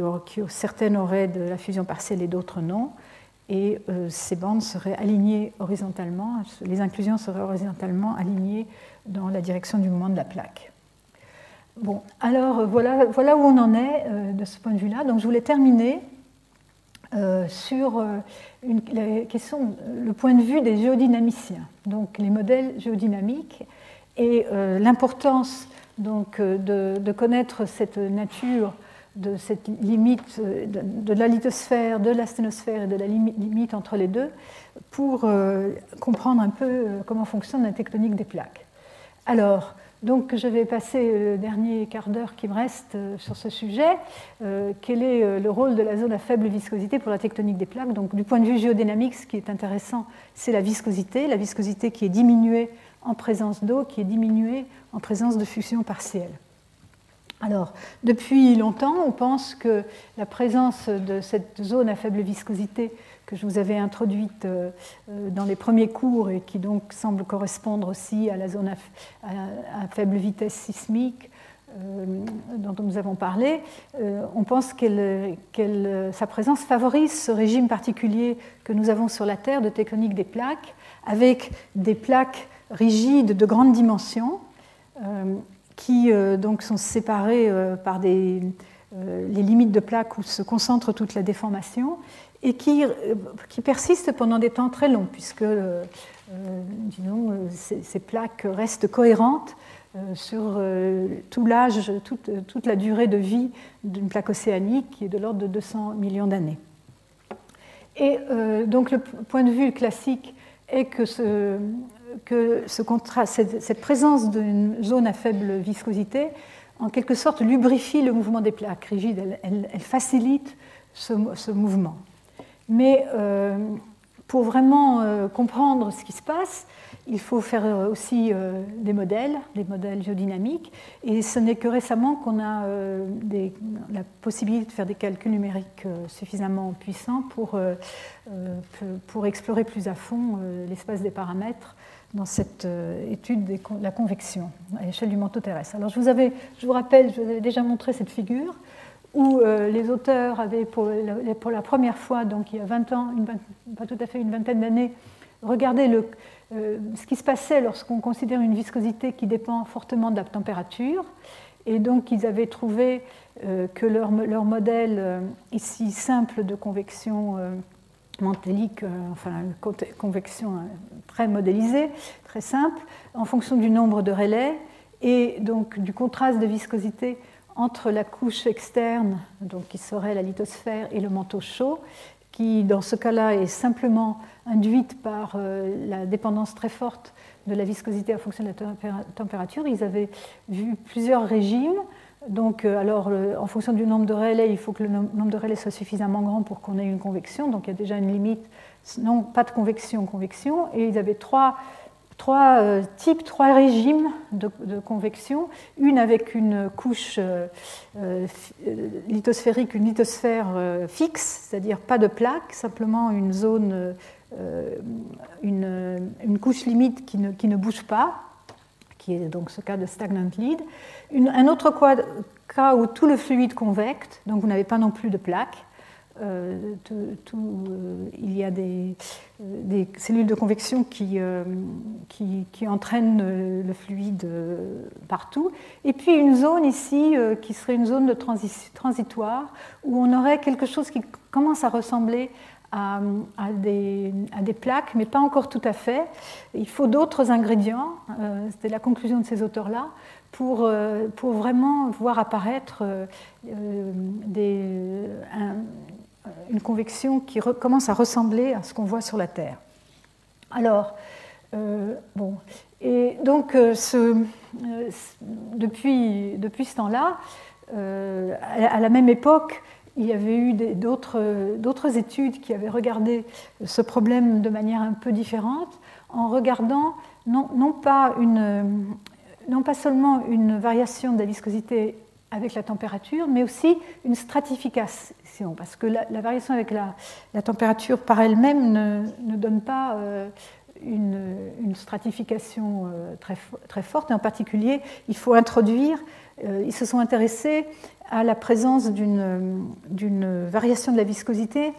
B: certaines auraient de la fusion partielle et d'autres non. Et ces bandes seraient alignées horizontalement, les inclusions seraient horizontalement alignées dans la direction du mouvement de la plaque. Bon, alors voilà, où on en est de ce point de vue-là. Donc je voulais terminer euh, sur euh, la question, le point de vue des géodynamiciens, donc les modèles géodynamiques, et euh, l'importance donc de, connaître cette nature de cette limite de, la lithosphère, de la sténosphère et de la limite, entre les deux pour comprendre un peu comment fonctionne la tectonique des plaques. Alors, donc je vais passer le dernier quart d'heure qui me reste euh, sur ce sujet. Euh, quel est euh, le rôle de la zone à faible viscosité pour la tectonique des plaques? Donc du point de vue géodynamique, ce qui est intéressant, c'est la viscosité, la viscosité qui est diminuée en présence d'eau, qui est diminuée en présence de fusion partielle. Alors, depuis longtemps, on pense que la présence de cette zone à faible viscosité que je vous avais introduite euh, euh, dans les premiers cours et qui donc semble correspondre aussi à la zone à, faible vitesse sismique euh, dont nous avons parlé, on pense que sa présence favorise ce régime particulier que nous avons sur la Terre de tectonique des plaques, avec des plaques rigides de grande dimension qui donc sont séparées par des, les limites de plaques où se concentre toute la déformation et qui, euh, qui persiste pendant des temps très longs, puisque euh, euh, disons, ces, plaques restent cohérentes sur tout l'âge, toute, toute, la durée de vie d'une plaque océanique qui est de l'ordre de 200 millions d'années. Et donc le point de vue classique est que, ce, que ce cette, présence d'une zone à faible viscosité, en quelque sorte, lubrifie le mouvement des plaques rigides, elle, facilite ce, ce mouvement. Mais euh, pour vraiment euh, comprendre ce qui se passe, il faut faire euh, aussi des modèles, des modèles géodynamiques. Et ce n'est que récemment qu'on a la possibilité de faire des calculs numériques suffisamment puissants pour, pour explorer plus à fond l'espace des paramètres dans cette étude de la convection à l'échelle du manteau terrestre. Alors je vous, avais, je vous rappelle, je vous avais déjà montré cette figure où euh, les auteurs avaient pour la, première fois, donc il y a 20 ans, pas tout à fait une vingtaine d'années, regardé euh, ce qui se passait lorsqu'on considère une viscosité qui dépend fortement de la température. Et donc ils avaient trouvé euh, que leur, modèle, ici simple de convection mantélique, enfin convection très modélisée, très simple, en fonction du nombre de relais et donc du contraste de viscosité entre la couche externe, donc qui serait la lithosphère, et le manteau chaud, qui dans ce cas-là est simplement induite par euh, la dépendance très forte de la viscosité en fonction de la température. Ils avaient vu plusieurs régimes. Donc, euh, alors, en fonction du nombre de relais, il faut que le nombre de relais soit suffisamment grand pour qu'on ait une convection. Donc, il y a déjà une limite. Non, pas de convection, convection. Et ils avaient trois trois euh, types, trois régimes de, convection, une avec une couche euh, lithosphérique, une lithosphère fixe, c'est-à-dire pas de plaque, simplement une zone, une, couche limite qui ne, bouge pas, qui est donc ce cas de stagnant lead. un autre cas où tout le fluide convecte, donc vous n'avez pas non plus de plaque. Euh, euh, il y a des, euh, des, cellules de convection qui, qui, entraînent le fluide partout. Et puis une zone ici qui serait une zone de transitoire où on aurait quelque chose qui commence à ressembler à, des, plaques, mais pas encore tout à fait. Il faut d'autres ingrédients, c'était la conclusion de ces auteurs-là, pour, pour vraiment voir apparaître euh, une convection qui commence à ressembler à ce qu'on voit sur la Terre. Alors, euh, bon, et donc euh, depuis, depuis ce temps-là, à la même époque, il y avait eu d'autres études qui avaient regardé ce problème de manière un peu différente, en regardant non, pas seulement une variation de la viscosité avec la température, mais aussi une stratification, parce que la, variation avec la, température par elle-même ne, donne pas euh, une, stratification euh, très, très, forte, et en particulier, il faut introduire, euh, ils se sont intéressés à la présence d'une variation de la viscosité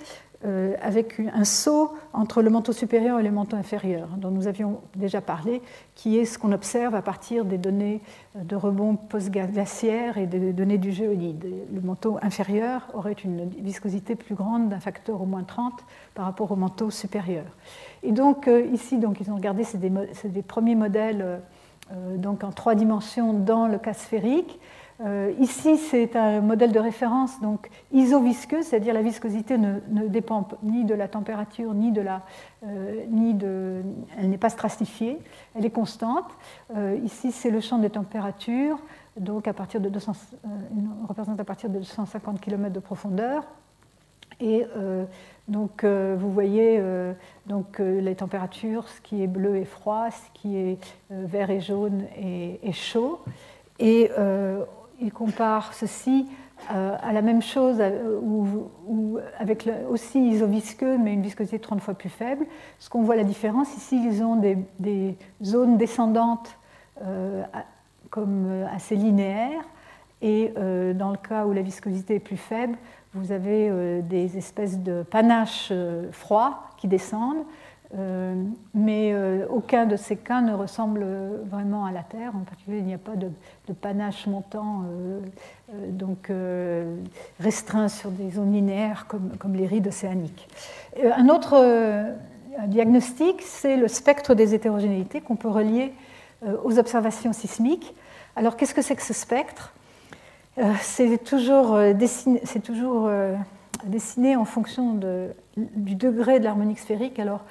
B: euh, avec un saut entre le manteau supérieur et le manteau inférieur, dont nous avions déjà parlé, qui est ce qu'on observe à partir des données de rebond post-glaciaire et des données du géolide. Le manteau inférieur aurait une viscosité plus grande d'un facteur au moins 30 par rapport au manteau supérieur. Et donc euh, ici, donc, ils ont regardé, c'est des, des, premiers modèles euh, donc en trois dimensions dans le cas sphérique. Euh, ici, c'est un modèle de référence donc isovisqueux, c'est-à-dire la viscosité ne, dépend ni de la température, ni de la, euh, ni de, elle n'est pas stratifiée, elle est constante. Euh, ici, c'est le champ des températures, donc à partir de 200, représente à partir de 250 km de profondeur. Et donc, vous voyez donc, les températures, ce qui est bleu et froid, ce qui est vert et jaune et, et chaud. Et il compare ceci euh, à la même chose, euh, ou, avec aussi isovisqueux, mais une viscosité 30 fois plus faible. Ce qu'on voit la différence, ici, ils ont des, zones descendantes euh, comme assez linéaires, et dans le cas où la viscosité est plus faible, vous avez des espèces de panaches froids qui descendent. Euh, mais euh, aucun de ces cas ne ressemble vraiment à la Terre. En particulier, il n'y a pas de, panache montant euh, donc restreint sur des zones linéaires comme, les rides océaniques. un autre diagnostic, c'est le spectre des hétérogénéités qu'on peut relier aux observations sismiques. Alors, qu'est-ce que c'est que ce spectre? C'est toujours, dessiné, en fonction de, du degré de l'harmonique sphérique. Alors,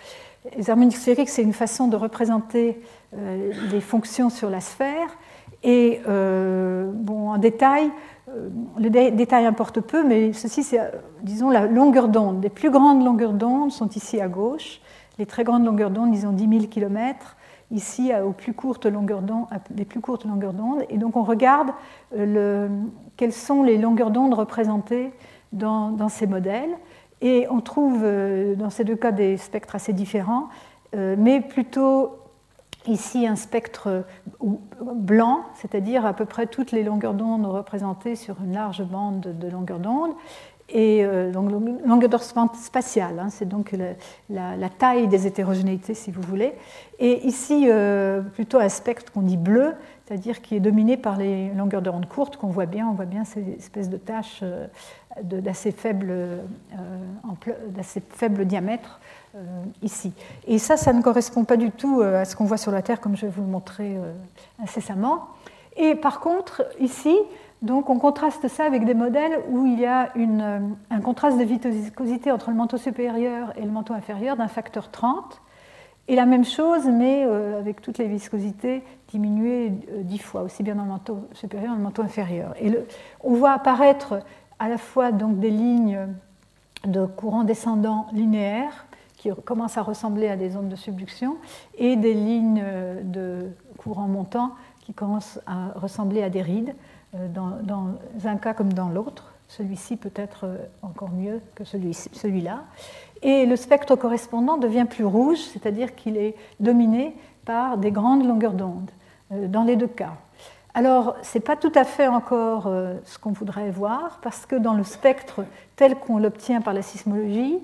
B: les harmoniques sphériques, c'est une façon de représenter euh, les fonctions sur la sphère. Et euh, bon, en détail, euh, le détail importe peu, mais ceci, c'est, disons, la longueur d'onde. Les plus grandes longueurs d'onde sont ici à gauche. Les très grandes longueurs d'onde, disons 10 000 km, ici aux plus courtes longueurs d'onde, les plus courtes longueurs d'onde. Et donc, on regarde le, quelles sont les longueurs d'onde représentées dans ces modèles. Et on trouve euh, dans ces deux cas des spectres assez différents, euh, mais plutôt ici un spectre euh, blanc, c'est-à-dire à peu près toutes les longueurs d'onde représentées sur une large bande de longueur d'onde. Et donc longueur d'onde spatiale, hein, c'est donc la, taille des hétérogénéités si vous voulez. Et ici plutôt un spectre qu'on dit bleu, c'est-à-dire qui est dominé par les longueurs d'onde courtes qu'on voit bien, on voit bien ces espèces de taches d'assez faible, euh, faible, diamètre euh, ici. Et ça, ça ne correspond pas du tout euh, à ce qu'on voit sur la Terre, comme je vais vous le montrer incessamment. Et par contre, ici, donc on contraste ça avec des modèles où il y a un contraste de viscosité entre le manteau supérieur et le manteau inférieur d'un facteur 30. Et la même chose, mais avec toutes les viscosités diminuées 10 fois, aussi bien dans le manteau supérieur que dans le manteau inférieur. Et on voit apparaître à la fois donc des lignes de courant descendant linéaires qui commencent à ressembler à des zones de subduction, et des lignes de courant montant qui commencent à ressembler à des rides, dans, dans un cas comme dans l'autre. Celui-ci peut être encore mieux que celui-là. Et le spectre correspondant devient plus rouge, c'est-à-dire qu'il est dominé par des grandes longueurs d'onde, dans les deux cas. Alors, ce n'est pas tout à fait encore euh, ce qu'on voudrait voir, parce que dans le spectre tel qu'on l'obtient par la sismologie,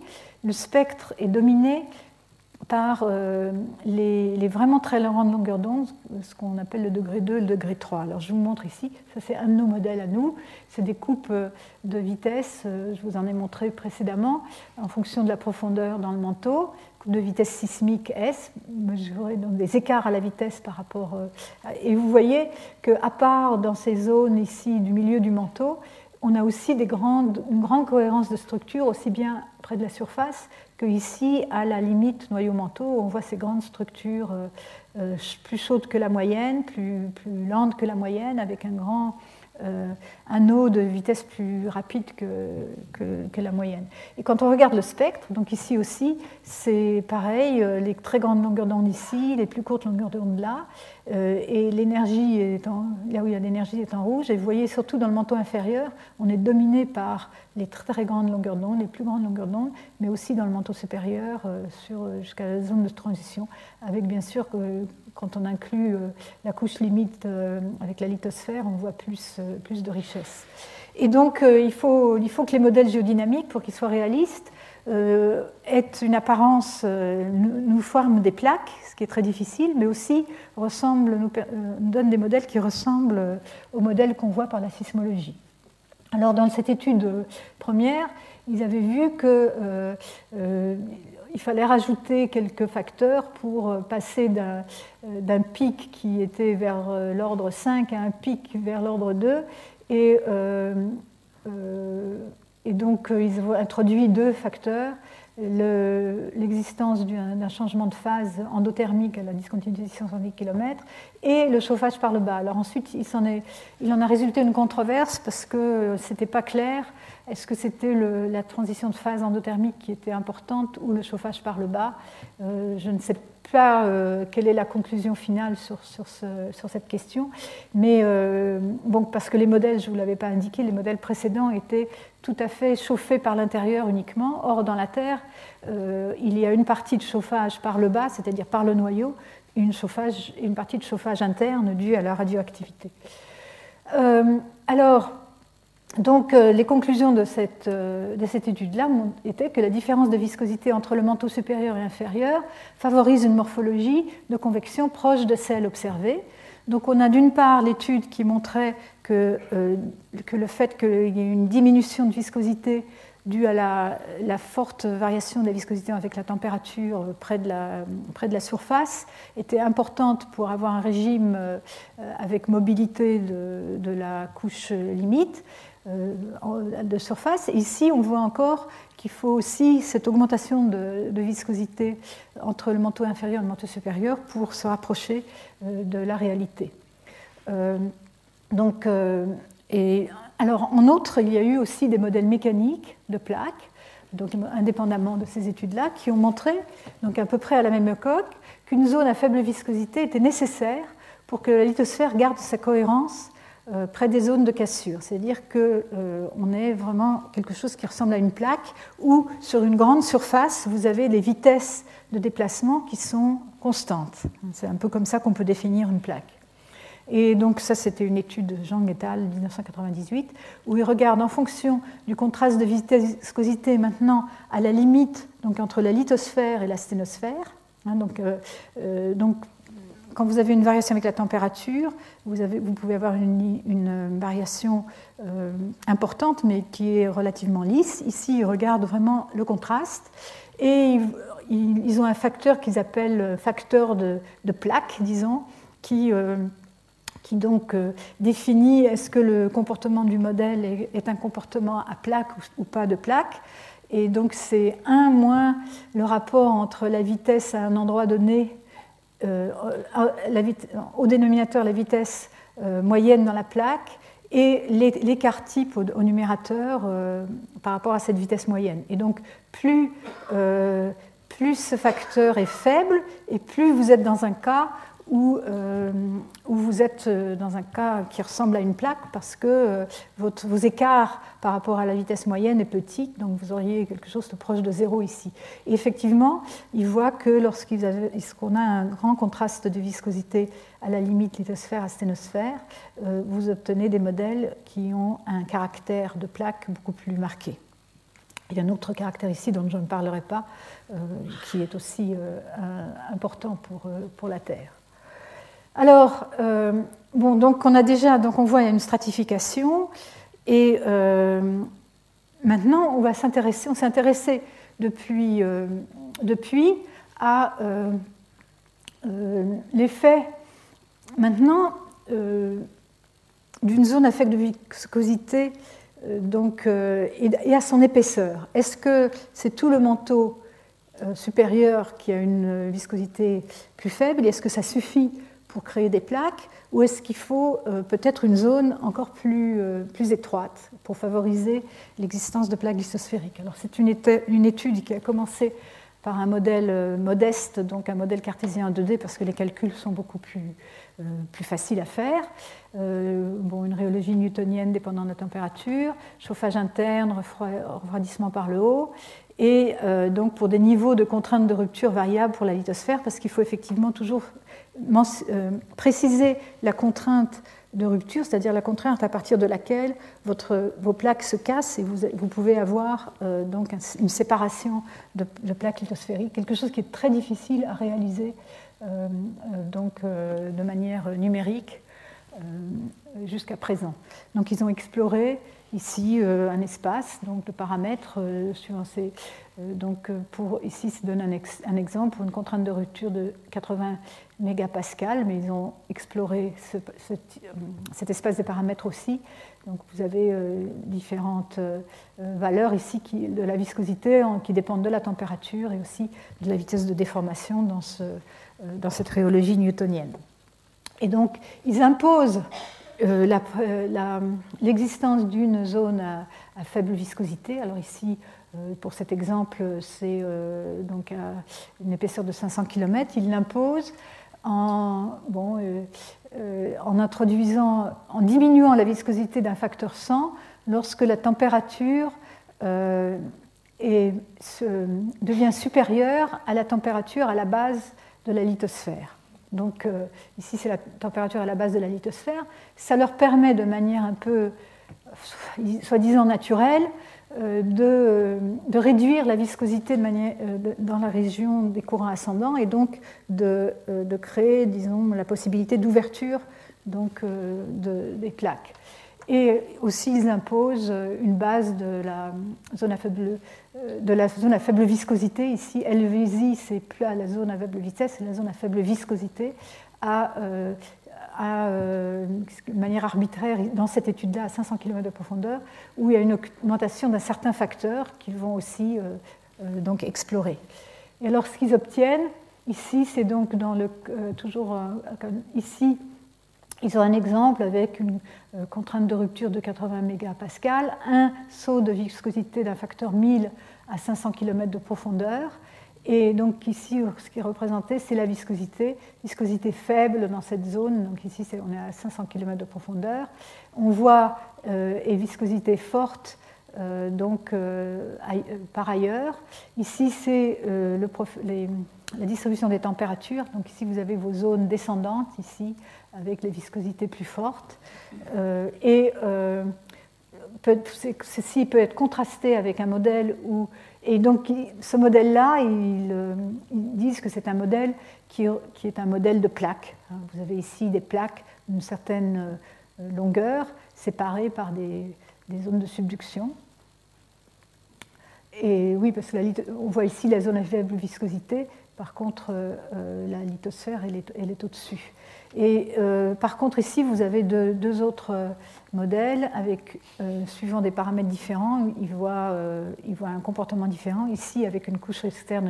B: le spectre est dominé par euh, les, vraiment très grandes longueurs d'onde, ce qu'on appelle le degré 2 et le degré 3. Alors je vous montre ici, ça c'est un de nos modèles à nous, c'est des coupes euh, de vitesse, je vous en ai montré précédemment, en fonction de la profondeur dans le manteau de vitesse sismique S, mesurer donc des écarts à la vitesse par rapport. Euh, et vous voyez qu'à part dans ces zones ici du milieu du manteau, on a aussi une grande cohérence de structure, aussi bien près de la surface ici à la limite noyau-manteau, on voit ces grandes structures euh, euh, plus chaudes que la moyenne, plus lentes que la moyenne, avec un grand euh, un eau de vitesse plus rapide que, que, la moyenne. Et quand on regarde le spectre, donc ici aussi, c'est pareil, euh, les très grandes longueurs d'onde ici, les plus courtes longueurs d'onde là, euh, et l'énergie là où il y a l'énergie est en rouge. Et vous voyez surtout dans le manteau inférieur, on est dominé par les très, très grandes longueurs d'onde, les plus grandes longueurs d'onde, mais aussi dans le manteau supérieur jusqu'à la zone de transition, avec bien sûr quand on inclut euh, la couche limite euh, avec la lithosphère, on voit plus, euh, plus de richesse. Et donc, il faut, il faut que les modèles géodynamiques, pour qu'ils soient réalistes, aient une apparence, nous forment des plaques, ce qui est très difficile, mais aussi ressemblent, nous, nous donnent des modèles qui ressemblent aux modèles qu'on voit par la sismologie. Alors, dans cette étude première, ils avaient vu que il fallait rajouter quelques facteurs pour euh, passer euh, d'un pic qui était vers euh, l'ordre 5 à un pic vers l'ordre 2. Et, donc, ils ont introduit deux facteurs l'existence d'un changement de phase endothermique à la discontinuité de 610 km et le chauffage par le bas. Alors ensuite, il en, il en a résulté une controverse parce que ce n'était pas clair est-ce que c'était la transition de phase endothermique qui était importante ou le chauffage par le bas euh, Je ne sais pas euh, quelle est la conclusion finale sur, sur, cette question, mais euh, parce que les modèles, je ne vous l'avais pas indiqué, les modèles précédents étaient tout à fait chauffés par l'intérieur uniquement. Or, dans la Terre, il y a une partie de chauffage par le bas, c'est-à-dire par le noyau, une, chauffage, une partie de chauffage interne due à la radioactivité. alors, donc, euh, les conclusions de cette, euh, étude-là étaient que la différence de viscosité entre le manteau supérieur et inférieur favorise une morphologie de convection proche de celle observée. Donc, on a d'une part l'étude qui montrait que, euh, le fait qu'il y ait une diminution de viscosité due à la, forte variation de la viscosité avec la température près de la, surface était importante pour avoir un régime avec mobilité de la couche limite. Euh, de surface. Ici, on voit encore qu'il faut aussi cette augmentation de, viscosité entre le manteau inférieur et le manteau supérieur pour se rapprocher euh, de la réalité. Euh, donc, et, alors, en outre, il y a eu aussi des modèles mécaniques de plaques, donc indépendamment de ces études-là, qui ont montré, donc à peu près à la même époque, qu'une zone à faible viscosité était nécessaire pour que la lithosphère garde sa cohérence euh, près des zones de cassure. C'est-à-dire qu'on euh, est vraiment quelque chose qui ressemble à une plaque où, sur une grande surface, vous avez les vitesses de déplacement qui sont constantes. C'est un peu comme ça qu'on peut définir une plaque. Et donc ça, c'était une étude de Jean et al. 1998, où il regarde en fonction du contraste de viscosité maintenant à la limite donc entre la lithosphère et la sténosphère. Hein, euh, donc quand vous avez une variation avec la température, vous, pouvez avoir une, variation euh, importante, mais qui est relativement lisse. Ici, ils regardent vraiment le contraste. Et ils, ont un facteur qu'ils appellent facteur de, plaque, disons, qui, euh, qui donc euh, définit est-ce que le comportement du modèle est, un comportement à plaque ou, pas de plaque. Et donc c'est 1 moins le rapport entre la vitesse à un endroit donné euh, au dénominateur la vitesse euh, moyenne dans la plaque et l'écart type au, numérateur euh, par rapport à cette vitesse moyenne. Et donc, plus, plus ce facteur est faible et plus vous êtes dans un cas où, euh, où, vous êtes euh, dans un cas qui ressemble à une plaque parce que euh, votre, vos écarts par rapport à la vitesse moyenne est petit, donc vous auriez quelque chose de proche de zéro ici. Et effectivement, il voit que lorsqu'on a un grand contraste de viscosité à la limite lithosphère-asténosphère, vous obtenez des modèles qui ont un caractère de plaque beaucoup plus marqué. Il y a un autre caractère ici dont je ne parlerai pas, qui est aussi important pour, pour la Terre. Alors, euh, bon, donc on a déjà, donc on une stratification, et euh, maintenant on va s'intéresser, on s'est intéressé depuis, euh, depuis à l'effet maintenant d'une zone à faible viscosité donc, et à son épaisseur. Est-ce que c'est tout le manteau supérieur qui a une viscosité plus faible Est-ce que ça suffit pour créer des plaques ou est-ce qu'il faut euh, peut-être une zone encore plus, euh, plus étroite pour favoriser l'existence de plaques lithosphériques? Alors c'est une, étude qui a commencé par un modèle euh, modeste, donc un modèle cartésien en 2D parce que les calculs sont beaucoup plus, faciles à faire. bon, une rhéologie newtonienne dépendant de la température, chauffage interne, refroidissement par le haut, et donc pour des niveaux de contraintes de rupture variables pour la lithosphère, parce qu'il faut effectivement toujours préciser la contrainte de rupture, c'est-à-dire la contrainte à partir de laquelle votre, vos plaques se cassent et vous, vous pouvez avoir euh, donc une séparation de, plaques lithosphériques, quelque chose qui est très difficile à réaliser euh, donc, de manière numérique jusqu'à présent. Donc ils ont exploré ici un espace donc, de paramètres suivant ces, donc pour ici, c'est donne un, un, exemple pour une contrainte de rupture de 80 mégapascal, mais ils ont exploré cet espace de paramètres aussi. Donc vous avez euh, différentes euh, valeurs ici de la viscosité qui dépendent de la température et aussi de la vitesse de déformation dans, ce, euh, dans cette rhéologie newtonienne. Et donc ils imposent l'existence d'une zone à, faible viscosité. Alors ici, pour cet exemple, c'est donc à une épaisseur de 500 km. Ils l'imposent euh, euh, en introduisant, en diminuant la viscosité d'un facteur 100 lorsque la température euh, devient supérieure à la température à la base de la lithosphère. Donc ici c'est la température à la base de la lithosphère. Ça leur permet de manière un peu soi-disant naturelle euh, de, réduire la viscosité de manière, euh, dans la région des courants ascendants et donc de, euh, créer, disons, la possibilité d'ouverture donc, des plaques. Et aussi, ils imposent une base de la zone à faible, de la zone à faible viscosité. Ici, LVZ, c'est la zone à faible vitesse, c'est la zone à faible viscosité, à à, euh, de manière arbitraire dans cette étude-là à 500 km de profondeur, où il y a une augmentation d'un certain facteur qu'ils vont aussi euh, euh, donc explorer. Et alors ce qu'ils obtiennent, ici, c'est donc dans le, toujours ici, ils ont un exemple avec une contrainte de rupture de 80 mégapascal, un saut de viscosité d'un facteur 1000 à 500 km de profondeur, et donc ici, ce qui est représenté, c'est la viscosité, viscosité faible dans cette zone. Donc ici, on est à 500 km de profondeur. On voit euh, et viscosité forte euh, donc euh, par ailleurs. Ici, c'est la distribution des températures. Donc ici, vous avez vos zones descendantes ici avec les viscosités plus fortes. et ceci peut être contrasté avec un modèle où et donc, ce modèle-là, euh, ils, disent que c'est un modèle qui, est un modèle de plaques. Hein. Vous avez ici des plaques d'une certaine euh, longueur, séparées par des, zones de subduction. Et oui, parce qu'on voit ici la zone à faible viscosité, par contre, euh, la lithosphère, elle est au-dessus. Et euh, par contre, ici, vous avez deux, autres euh, modèles avec, euh, suivant des paramètres différents, ils voient, un comportement différent. Ici, avec une couche externe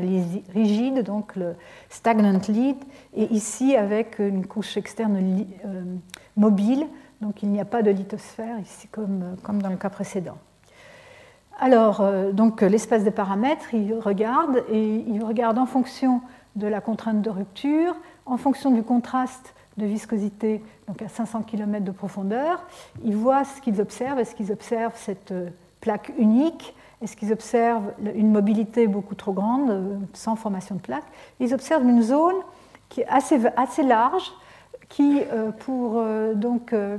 B: rigide, donc le stagnant lead, et ici, avec une couche externe mobile, donc il n'y a pas de lithosphère, ici, comme, comme dans le cas précédent. Alors, donc l'espace des paramètres, il regarde et il regarde en fonction de la contrainte de rupture, en fonction du contraste de viscosité, donc à 500 km de profondeur, ils voient ce qu'ils observent. Est-ce qu'ils observent cette plaque unique? Est-ce qu'ils observent une mobilité beaucoup trop grande, sans formation de plaque? Ils observent une zone qui est assez, assez large, qui, euh, pour euh, donc, euh,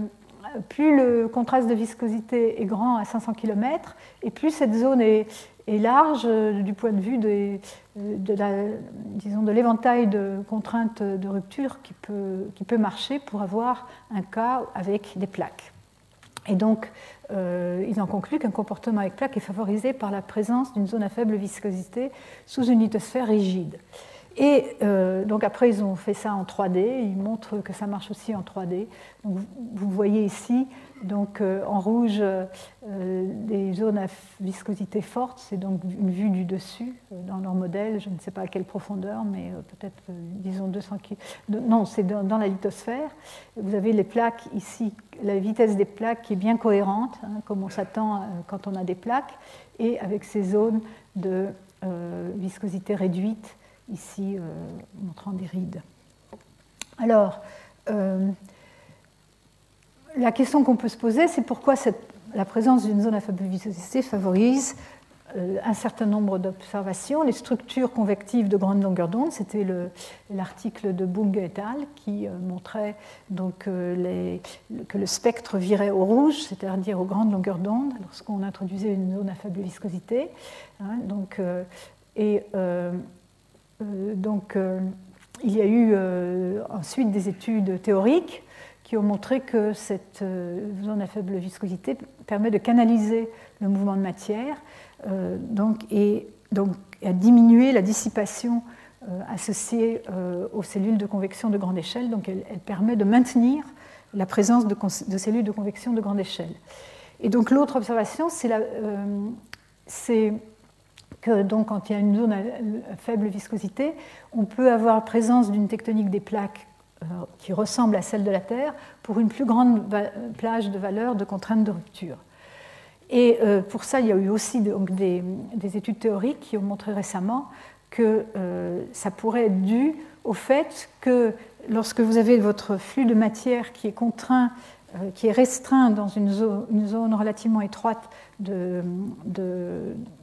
B: plus le contraste de viscosité est grand à 500 km, et plus cette zone est, est large du point de vue de, de l'éventail de contraintes de rupture qui peut, qui peut marcher pour avoir un cas avec des plaques. Et donc, euh, ils en concluent qu'un comportement avec plaques est favorisé par la présence d'une zone à faible viscosité sous une lithosphère rigide. Et euh, donc après, ils ont fait ça en 3D. Ils montrent que ça marche aussi en 3D. Donc, vous voyez ici, donc euh, en rouge, euh, des zones à viscosité forte. C'est donc une vue du dessus dans leur modèle. Je ne sais pas à quelle profondeur, mais peut-être, disons, 200 km. Non, c'est dans, la lithosphère. Vous avez les plaques ici, la vitesse des plaques qui est bien cohérente, hein, comme on s'attend quand on a des plaques, et avec ces zones de viscosité réduite ici euh, montrant des rides. Alors, euh, la question qu'on peut se poser, c'est pourquoi la présence d'une zone à faible viscosité favorise euh, un certain nombre d'observations. Les structures convectives de grande longueur d'onde, c'était l'article de Bunge et al. qui montrait donc, que le spectre virait au rouge, c'est-à-dire aux grandes longueurs d'onde, lorsqu'on introduisait une zone à faible viscosité. Hein, donc, euh, euh, il y a eu euh, ensuite des études théoriques qui ont montré que cette zone à faible viscosité permet de canaliser le mouvement de matière donc, et donc à diminuer la dissipation associée aux cellules de convection de grande échelle. Donc elle, permet de maintenir la présence de, cellules de convection de grande échelle. Et donc l'autre observation, c'est que donc, quand il y a une zone à faible viscosité, on peut avoir présence d'une tectonique des plaques euh, qui ressemble à celle de la Terre pour une plus grande plage de valeur de contrainte de rupture. Et euh, pour ça, il y a eu aussi des, études théoriques qui ont montré récemment que euh, ça pourrait être dû au fait que lorsque vous avez votre flux de matière qui est contraint, qui est restreint dans une zone relativement étroite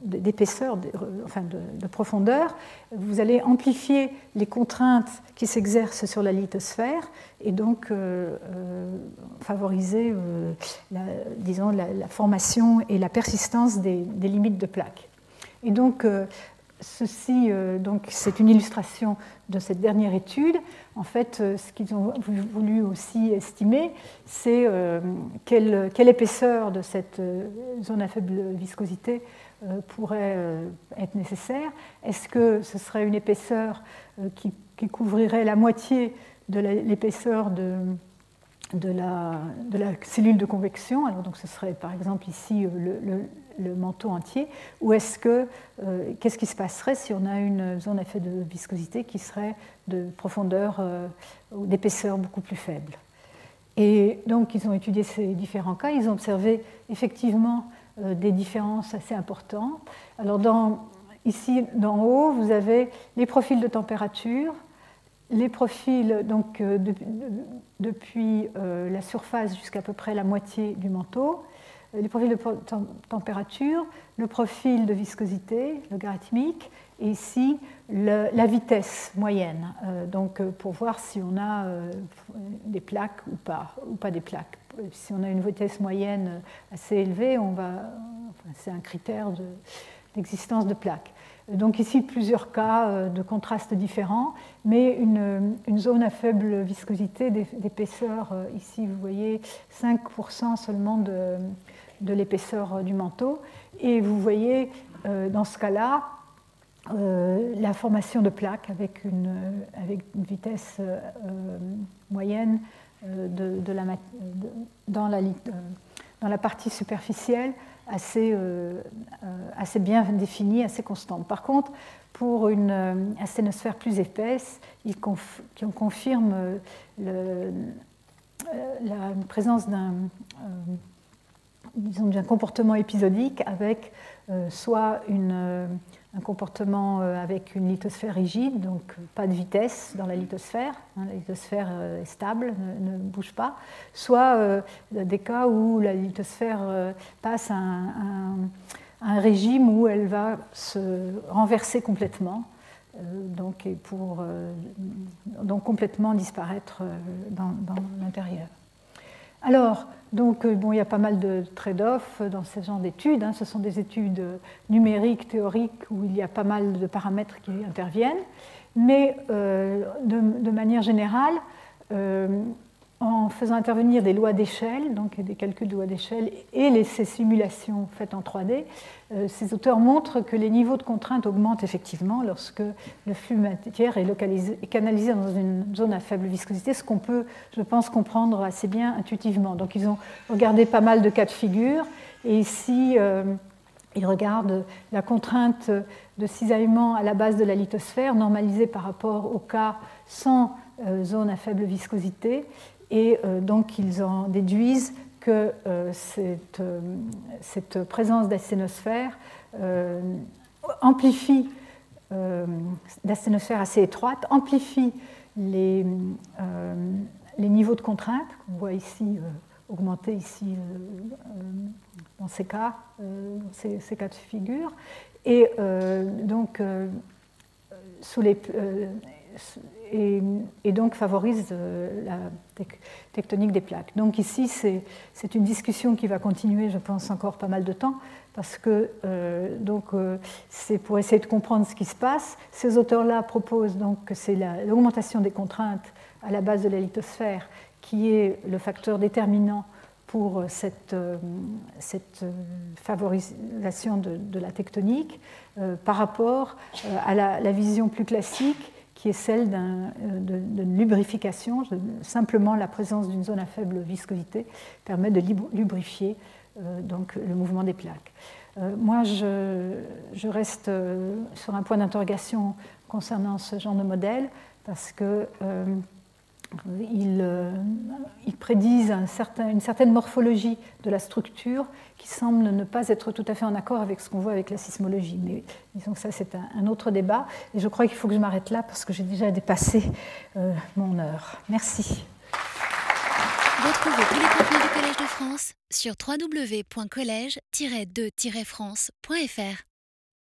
B: d'épaisseur, de, enfin de, profondeur, vous allez amplifier les contraintes qui s'exercent sur la lithosphère et donc euh, euh, favoriser, euh, la, disons, la, formation et la persistance des, des limites de plaques. Et donc, ceci, donc, c'est une illustration de cette dernière étude. En fait, euh, ce qu'ils ont voulu aussi estimer, c'est euh, quelle, épaisseur de cette euh, zone à faible viscosité pourrait être nécessaire. Est-ce que ce serait une épaisseur qui, couvrirait la moitié de l'épaisseur de, de, la, de, la, cellule de convection? Alors, donc, ce serait par exemple ici le manteau entier, ou est-ce que euh, qu'est-ce qui se passerait si on a une zone à de viscosité qui serait de profondeur euh, ou d'épaisseur beaucoup plus faible? Et donc ils ont étudié ces différents cas, ils ont observé effectivement euh, des différences assez importantes. Alors ici d'en haut, vous avez les profils de température, les profils donc depuis la surface jusqu'à peu près la moitié du manteau, les profils de température, le profil de viscosité logarithmique, et ici la vitesse moyenne, euh, donc euh, pour voir si on a euh, des plaques ou pas, ou pas des plaques. Si on a une vitesse moyenne assez élevée, on va, c'est un critère d'existence de, plaques. Donc ici, plusieurs cas de contrastes différents, mais une zone à faible viscosité d'épaisseur, ici vous voyez 5% seulement de, de l'épaisseur du manteau. Et vous voyez euh, dans ce cas-là euh, la formation de plaques avec une, avec une vitesse euh, moyenne de, la, dans, la, dans la partie superficielle assez, bien définie, assez constante. Par contre, pour une asténosphère plus épaisse, il confirme la présence d'un d'un comportement épisodique avec soit une un comportement euh, avec une lithosphère rigide, donc pas de vitesse dans la lithosphère, hein, la lithosphère euh, est stable, ne, bouge pas, soit euh, des cas où la lithosphère passe à un, régime où elle va se renverser complètement, donc, et pour, donc complètement disparaître dans l'intérieur. Alors, donc, euh, bon, il y a pas mal de trade-off dans ce genre d'études. Hein. Ce sont des études numériques, théoriques, où il y a pas mal de paramètres qui interviennent. Mais euh, de, manière générale, euh, en faisant intervenir des lois d'échelle, donc des calculs de lois d'échelle, et les, ces simulations faites en 3D, euh, ces auteurs montrent que les niveaux de contrainte augmentent effectivement lorsque le flux matière est, canalisé dans une zone à faible viscosité, ce qu'on peut, je pense, comprendre assez bien intuitivement. Donc ils ont regardé pas mal de cas de figure, et ici, euh, ils regardent la contrainte de cisaillement à la base de la lithosphère, normalisée par rapport au cas sans euh, zone à faible viscosité, et euh, donc, ils en déduisent que euh, cette, euh, cette, présence d'asténosphère amplifie, d'asténosphère assez étroite, amplifie les, les niveaux de contrainte, qu'on voit ici augmenter ici dans ces cas, ces, ces, cas de figure. Et donc, sous les, et, donc favorise euh, la tectonique des plaques. Donc ici, c'est une discussion qui va continuer, je pense, encore pas mal de temps, parce que euh, donc euh, c'est pour essayer de comprendre ce qui se passe. Ces auteurs-là proposent donc que c'est l'augmentation des contraintes à la base de la lithosphère qui est le facteur déterminant pour cette, cette favorisation de, la tectonique par rapport à la, la, vision plus classique qui est celle d'une euh, lubrification. Simplement la présence d'une zone à faible viscosité permet de lubrifier euh, donc, le mouvement des plaques. Euh, moi, je, je, reste sur un point d'interrogation concernant ce genre de modèle parce que euh, ils, prédisent un certain, une certaine morphologie de la structure qui semble ne pas être tout à fait en accord avec ce qu'on voit avec la sismologie. Mais disons que ça, c'est un, autre débat. Et je crois qu'il faut que je m'arrête là parce que j'ai déjà dépassé euh, mon heure. Merci.
A: Retrouvez tous les contenus du Collège de France sur www.colège-2-france.fr.